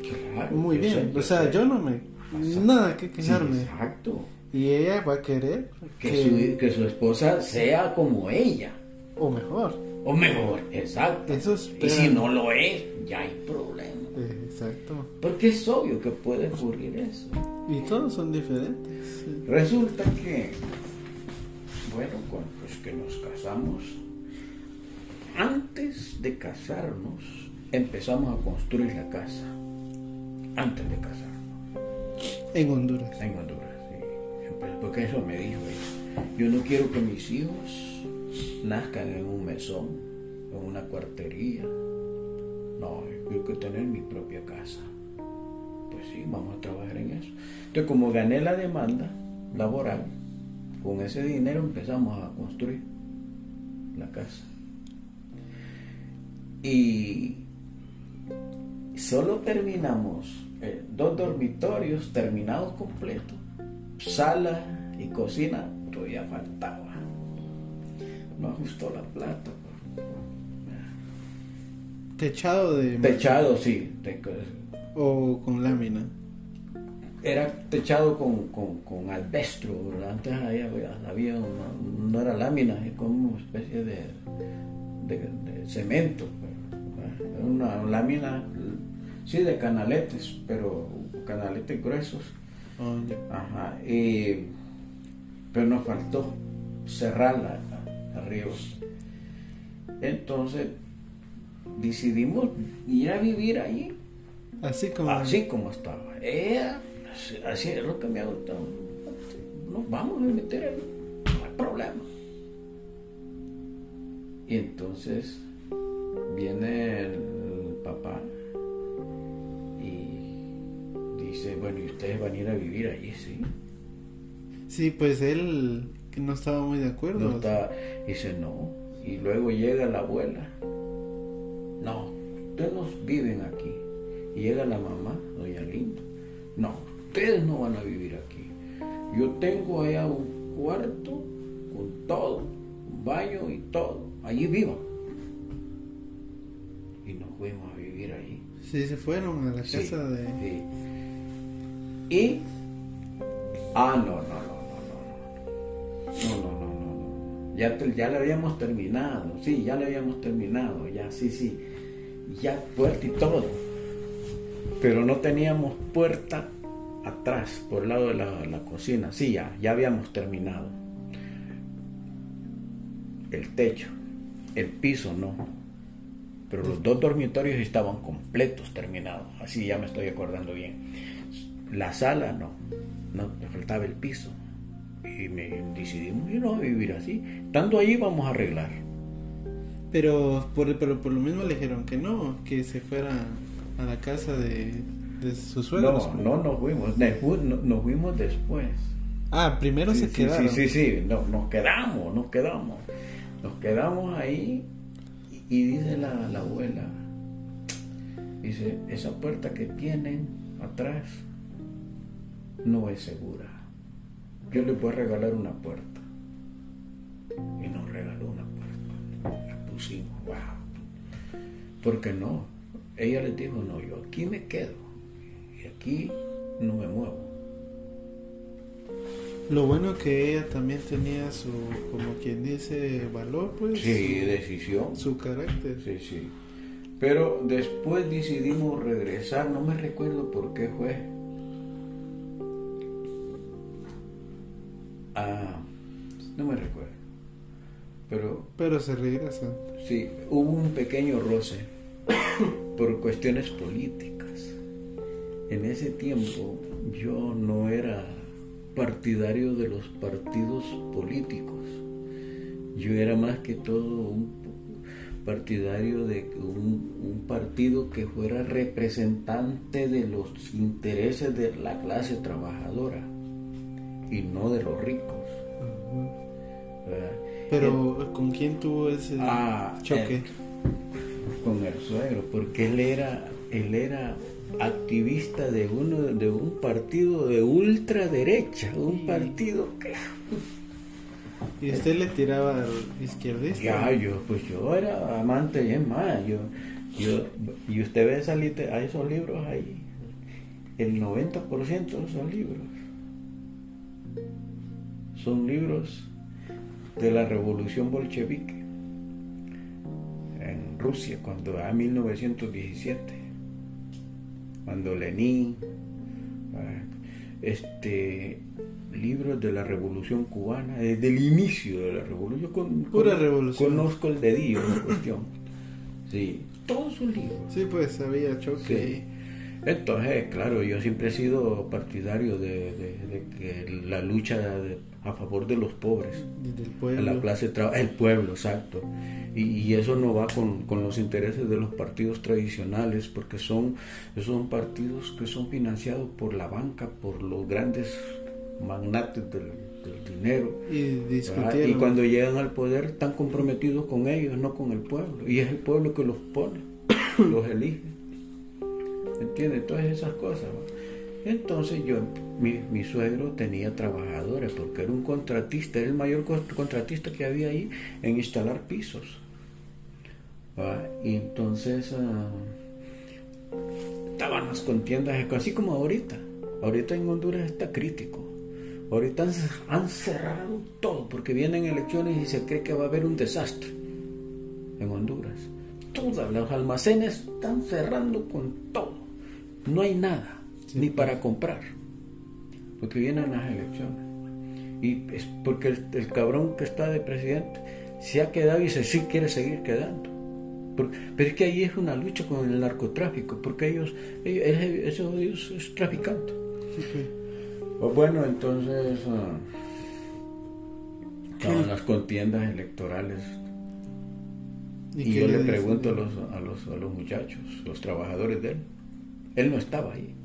muy bien. O sea, yo no me Nada que quejarme. exacto. Y ella va a querer que, Su, esposa sea como ella. O mejor. O mejor, exacto. y si no lo es, ya hay problema. Exacto. Porque es obvio que puede ocurrir eso. Y todos son diferentes. Resulta que, bueno, cuando pues que nos casamos, antes de casarnos, empezamos a construir la casa. Antes de casarnos. En Honduras. En Honduras, sí. Porque eso me dijo ella. Yo no quiero que mis hijos nazcan en un mesón, en una cuartería. No, yo quiero tener mi propia casa. Pues sí, vamos a trabajar en eso. Entonces, como gané la demanda laboral, con ese dinero empezamos a construir la casa. Y solo terminamos eh, dos dormitorios terminados completos, sala y cocina, todavía faltaba. No ajustó la plata. Techado de... Techado, sí. o con lámina. Era techado con, con, albestro, antes había, había no era lámina, es como una especie de, de, cemento. una lámina Sí, de canaletes, pero canaletes gruesos. Oh, Ajá. pero nos faltó cerrarla arriba. Entonces decidimos ir a vivir allí. Así como, así como estaba. Era, así es lo que me ha gustado. Nos vamos a meter en no hay problema. Y entonces viene el papá dice, bueno, ¿y ustedes van a ir a vivir allí? Sí. Sí, pues él no estaba muy de acuerdo. No está, dice, no. Y luego llega la abuela. No, ustedes no viven aquí. Y llega la mamá, doña Linda. No, ustedes no van a vivir aquí. Yo tengo allá un cuarto con todo, un baño y todo. Allí vivan. Y nos fuimos a vivir allí. Sí, se fueron a la casa de... Sí. Y... Ah, no, no, no, no, no, no. No, no, no, no. Ya, ya le habíamos terminado. Sí, ya le habíamos terminado. Ya, sí, sí ya puerta y todo, pero no teníamos puerta atrás, por el lado de la, cocina, sí, ya, ya habíamos terminado. El techo el piso no. Pero los dos dormitorios estaban completos, terminados. Así ya me estoy acordando bien. La sala no, no, le faltaba el piso. Y me decidimos no a vivir así. Estando ahí vamos a arreglar. Pero por, pero por lo mismo le dijeron que no, que se fuera a la casa de, de sus suegros. No, no nos fuimos, nos fuimos después. Ah, primero se quedaron. Sí, sí, sí, no, nos quedamos, nos quedamos. Nos quedamos ahí y, dice la, la abuela, dice, esa puerta que tienen atrás no es segura. Yo le puedo regalar una puerta. Y nos regaló una puerta. Wow. Porque no, ella le dijo, no, yo aquí me quedo. Y aquí no me muevo. Lo bueno que ella también tenía su, como quien dice, valor, pues. Sí, decisión. Su carácter. Sí, sí. Pero después decidimos regresar, no me recuerdo por qué fue. Ah, no me recuerdo. Pero. Pero se regresa. Sí, hubo un pequeño roce por cuestiones políticas. En ese tiempo yo no era partidario de los partidos políticos. Yo era más que todo un partidario de un, partido que fuera representante de los intereses de la clase trabajadora y no de los ricos. Pero ¿con quién tuvo ese ah, choque? con el suegro, porque él era, él era activista de uno de un partido de ultraderecha, un partido que y usted le tiraba al izquierdista. Ya, yo, pues yo era amante y es más, yo, yo, y usted ve salir a esos libros ahí, el 90% son libros. Son libros de la revolución bolchevique en Rusia, cuando a 1917 cuando Lenin, este, libros de la Revolución Cubana, desde el inicio de la Revolución, con, Pura revolución. conozco el dedillo en cuestión. Sí, todos sus libros. Sí, pues había choque. Entonces, claro, yo siempre he sido partidario de, que la lucha a favor de los pobres, del pueblo. la clase el pueblo, exacto. Y, eso no va con, los intereses de los partidos tradicionales, porque son, son partidos que son financiados por la banca, por los grandes magnates del, dinero. Y, y cuando llegan al poder están comprometidos con ellos, no con el pueblo. Y es el pueblo que los pone, los elige. ¿Entiendes? Todas esas cosas. Entonces yo, mi, suegro tenía trabajadores porque era un contratista, era el mayor contratista que había ahí en instalar pisos. Y entonces ah, estaban las contiendas, así como ahorita. Ahorita en Honduras está crítico. Ahorita han cerrado todo porque vienen elecciones y se cree que va a haber un desastre en Honduras. Todos los almacenes están cerrando con todo. No hay nada, ni para comprar, porque vienen las elecciones. Y es porque el, cabrón que está de presidente se ha quedado y dice, sí quiere seguir quedando. pero es que ahí es una lucha con el narcotráfico, porque ellos, ellos, ellos, es traficante. Pues bueno, entonces, uh, las contiendas electorales. Y, yo le, pregunto a los, a, los, a los muchachos, los trabajadores de él, él no estaba ahí.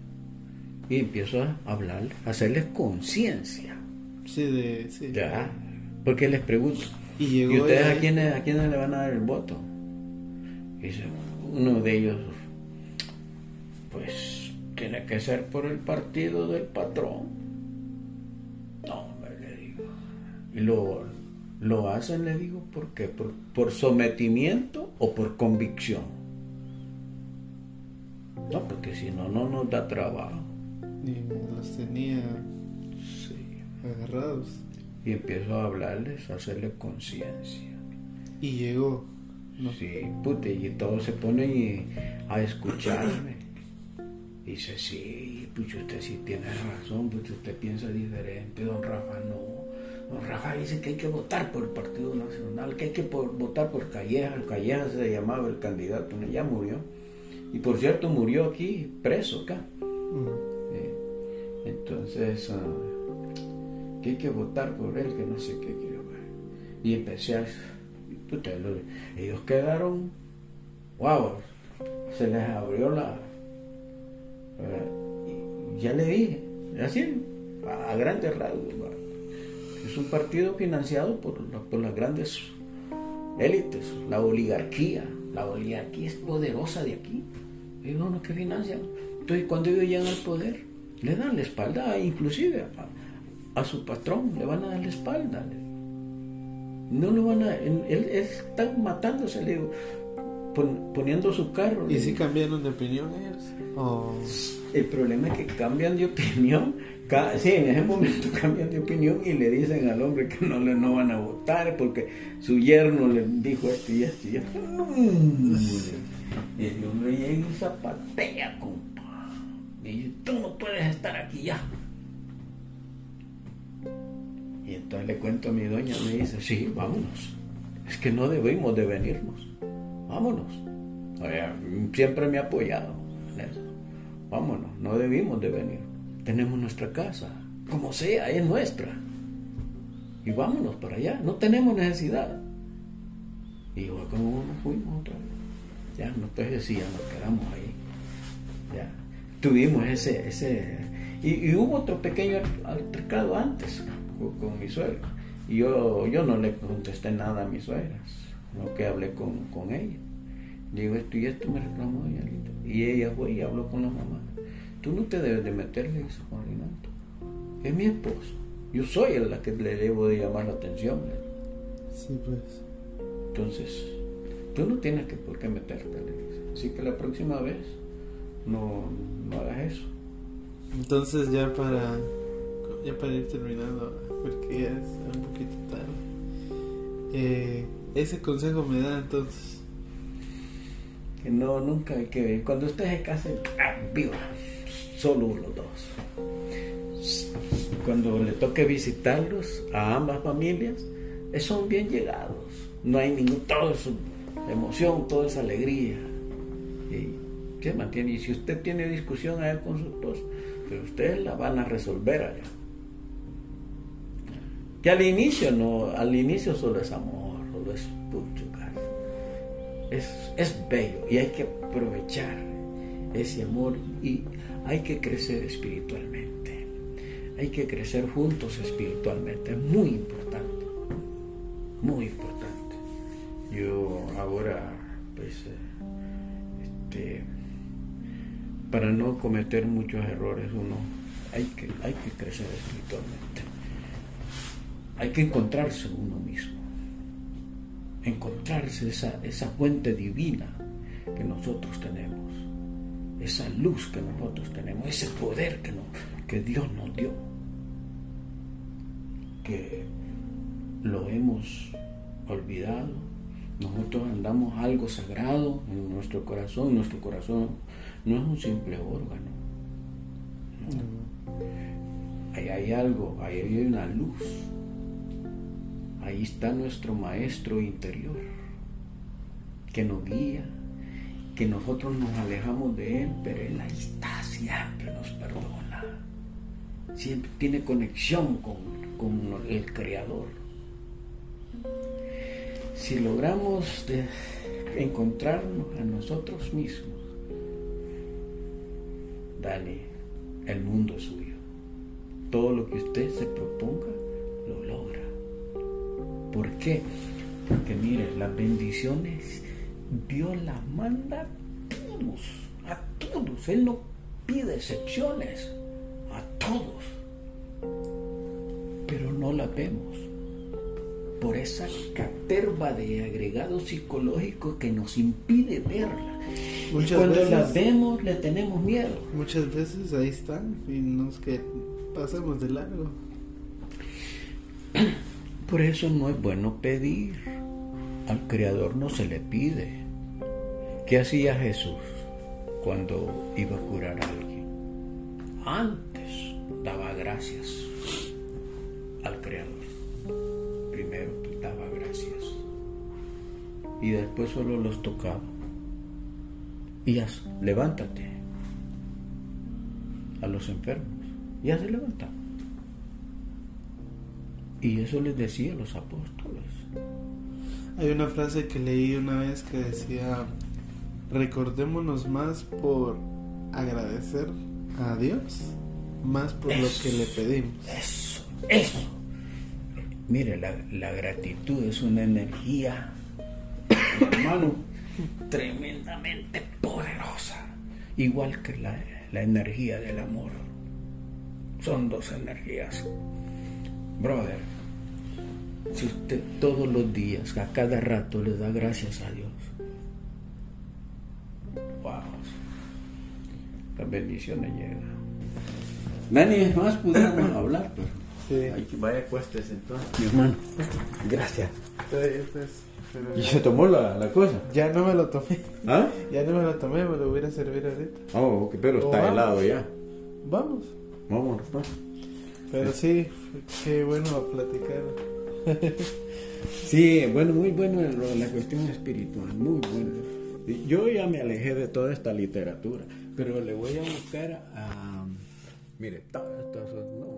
Y empiezo a hablar, a hacerles conciencia. Sí, de, sí. Ya, porque les pregunto, ¿y, ustedes a quiénes, a quiénes le van a dar el voto? Y dice, uno de ellos, pues tiene que ser por el partido del patrón. No, me le digo. Y lo, lo hacen, le digo, ¿por qué? ¿Por, por sometimiento o por convicción? No, porque si no, no nos da trabajo. Y los tenía agarrados. Y empiezo a hablarles, a hacerles conciencia. Y llegó. Sí, pute, y todos se ponen a escucharme. Dice, sí, pues usted sí tiene razón, pues usted piensa diferente, don Rafa no. Rafael dice que hay que votar por el Partido Nacional, que hay que votar por Calleja. El Calleja se llamaba el candidato, ya murió. Y por cierto, murió aquí, preso acá. Entonces, ah, que hay que votar por él, que no sé qué quiero ver. Y especial, ellos quedaron, wow, se les abrió la. ya le dije, así, a, grandes rasgos. Es un partido financiado por, por las grandes élites, la oligarquía. La oligarquía es poderosa de aquí. Hay unos que financian. Entonces, cuando ellos llegan al poder, le dan la espalda, inclusive a, su patrón, le van a dar la espalda. No lo van a. Él, él está matándose, le digo, poniendo su carro. ¿Y si cambiaron de opinión ellos? El problema es que cambian de opinión sí, en ese momento cambian de opinión y le dicen al hombre que no le no van a votar porque su yerno le dijo esto y esto y esto. Y el hombre llega y zapatea, compa. Y tú no puedes estar aquí ya. Y entonces le cuento a mi doña, me dice, sí, vámonos. Es que no debemos de venirnos. Vámonos. siempre me ha apoyado en eso. Vámonos, no debimos de venir tenemos nuestra casa, como sea, es nuestra. Y vámonos para allá, no tenemos necesidad. Y yo, como nos fuimos otra vez. Ya, entonces sí, ya nos quedamos ahí. Ya. Tuvimos ese, ese, y, hubo otro pequeño altercado antes con, mi suegra. Y yo, yo no le contesté nada a mis suegras, lo que hablé con, con ella. Digo, esto y esto me reclamó ella. Y ella fue y habló con la mamá. Tú no te debes de meterle eso, Juan Rinaldo. Es mi esposo. Yo soy el la que le debo de llamar la atención. Sí, pues. Entonces, tú no tienes que por qué meterte. Así que la próxima vez no, no hagas eso. Entonces ya para ya para ir terminando, porque ya es un poquito tarde. Eh, ese consejo me da entonces. Que no, nunca hay que. Cuando usted se case, ¡ah, viva solo los dos. Cuando le toque visitarlos a ambas familias, son bien llegados. No hay ningún, toda esa emoción, toda esa alegría. Y se mantiene. Y si usted tiene discusión allá con su esposo, pero ustedes la van a resolver allá. Que al inicio no, al inicio solo es amor, solo es pucho, es, es bello y hay que aprovechar ese amor y hay que crecer espiritualmente. Hay que crecer juntos espiritualmente. Es muy importante. Muy importante. Yo ahora, pues, eh, este, para no cometer muchos errores, uno hay que, hay que crecer espiritualmente. Hay que encontrarse uno mismo. Encontrarse esa, esa fuente divina que nosotros tenemos esa luz que nosotros tenemos, ese poder que, que Dios nos dio, que lo hemos olvidado. Nosotros andamos algo sagrado en nuestro corazón, nuestro corazón no es un simple órgano. Ahí hay algo, ahí hay una luz. Ahí está nuestro maestro interior que nos guía, que nosotros nos alejamos de Él, pero Él ahí está, siempre nos perdona. Siempre tiene conexión con, el Creador. Si logramos encontrarnos a nosotros mismos, dale, el mundo es suyo. Todo lo que usted se proponga, lo logra. ¿Por qué? Porque mire, las bendiciones Dios la manda a todos, a todos. Él no pide excepciones, a todos. Pero no la vemos por esa caterva de agregados psicológicos que nos impide verla. Muchas Cuando veces, la vemos le tenemos miedo. Muchas veces ahí están y nos que pasamos de largo. Por eso no es bueno pedir. Al Creador no se le pide. ¿Qué hacía Jesús cuando iba a curar a alguien? Antes daba gracias al Creador. Daba gracias. Y después solo los tocaba. Y ya, levántate. A los enfermos. Ya se levantaban. Y eso les decía a los apóstoles. Hay una frase que leí una vez que decía, recordémonos más por agradecer a Dios, más por lo que le pedimos. Eso, eso. Mire, la, gratitud es una energía, hermano, tremendamente poderosa, igual que la, la energía del amor. Son dos energías. Brother, si usted todos los días, a cada rato, le da gracias a Dios, wow, las bendiciones llegan. Nadie más pudiéramos hablar, pero Sí. Ay, que vaya cuestes entonces. Mi hermano, gracias. Entonces, pero ¿Y se tomó la, la cosa? ya no me lo tomé. ¿Ah? Ya no me lo tomé, me lo voy a ir a servir ahorita. Oh, ok, pero está vamos. helado ya. Vamos. Vámonos, pues. Pero sí, qué bueno platicar. Sí, bueno, muy bueno lo de la cuestión espiritual, muy bueno. Yo ya me alejé de toda esta literatura, pero le voy a buscar a... Mire, todas estas son- no.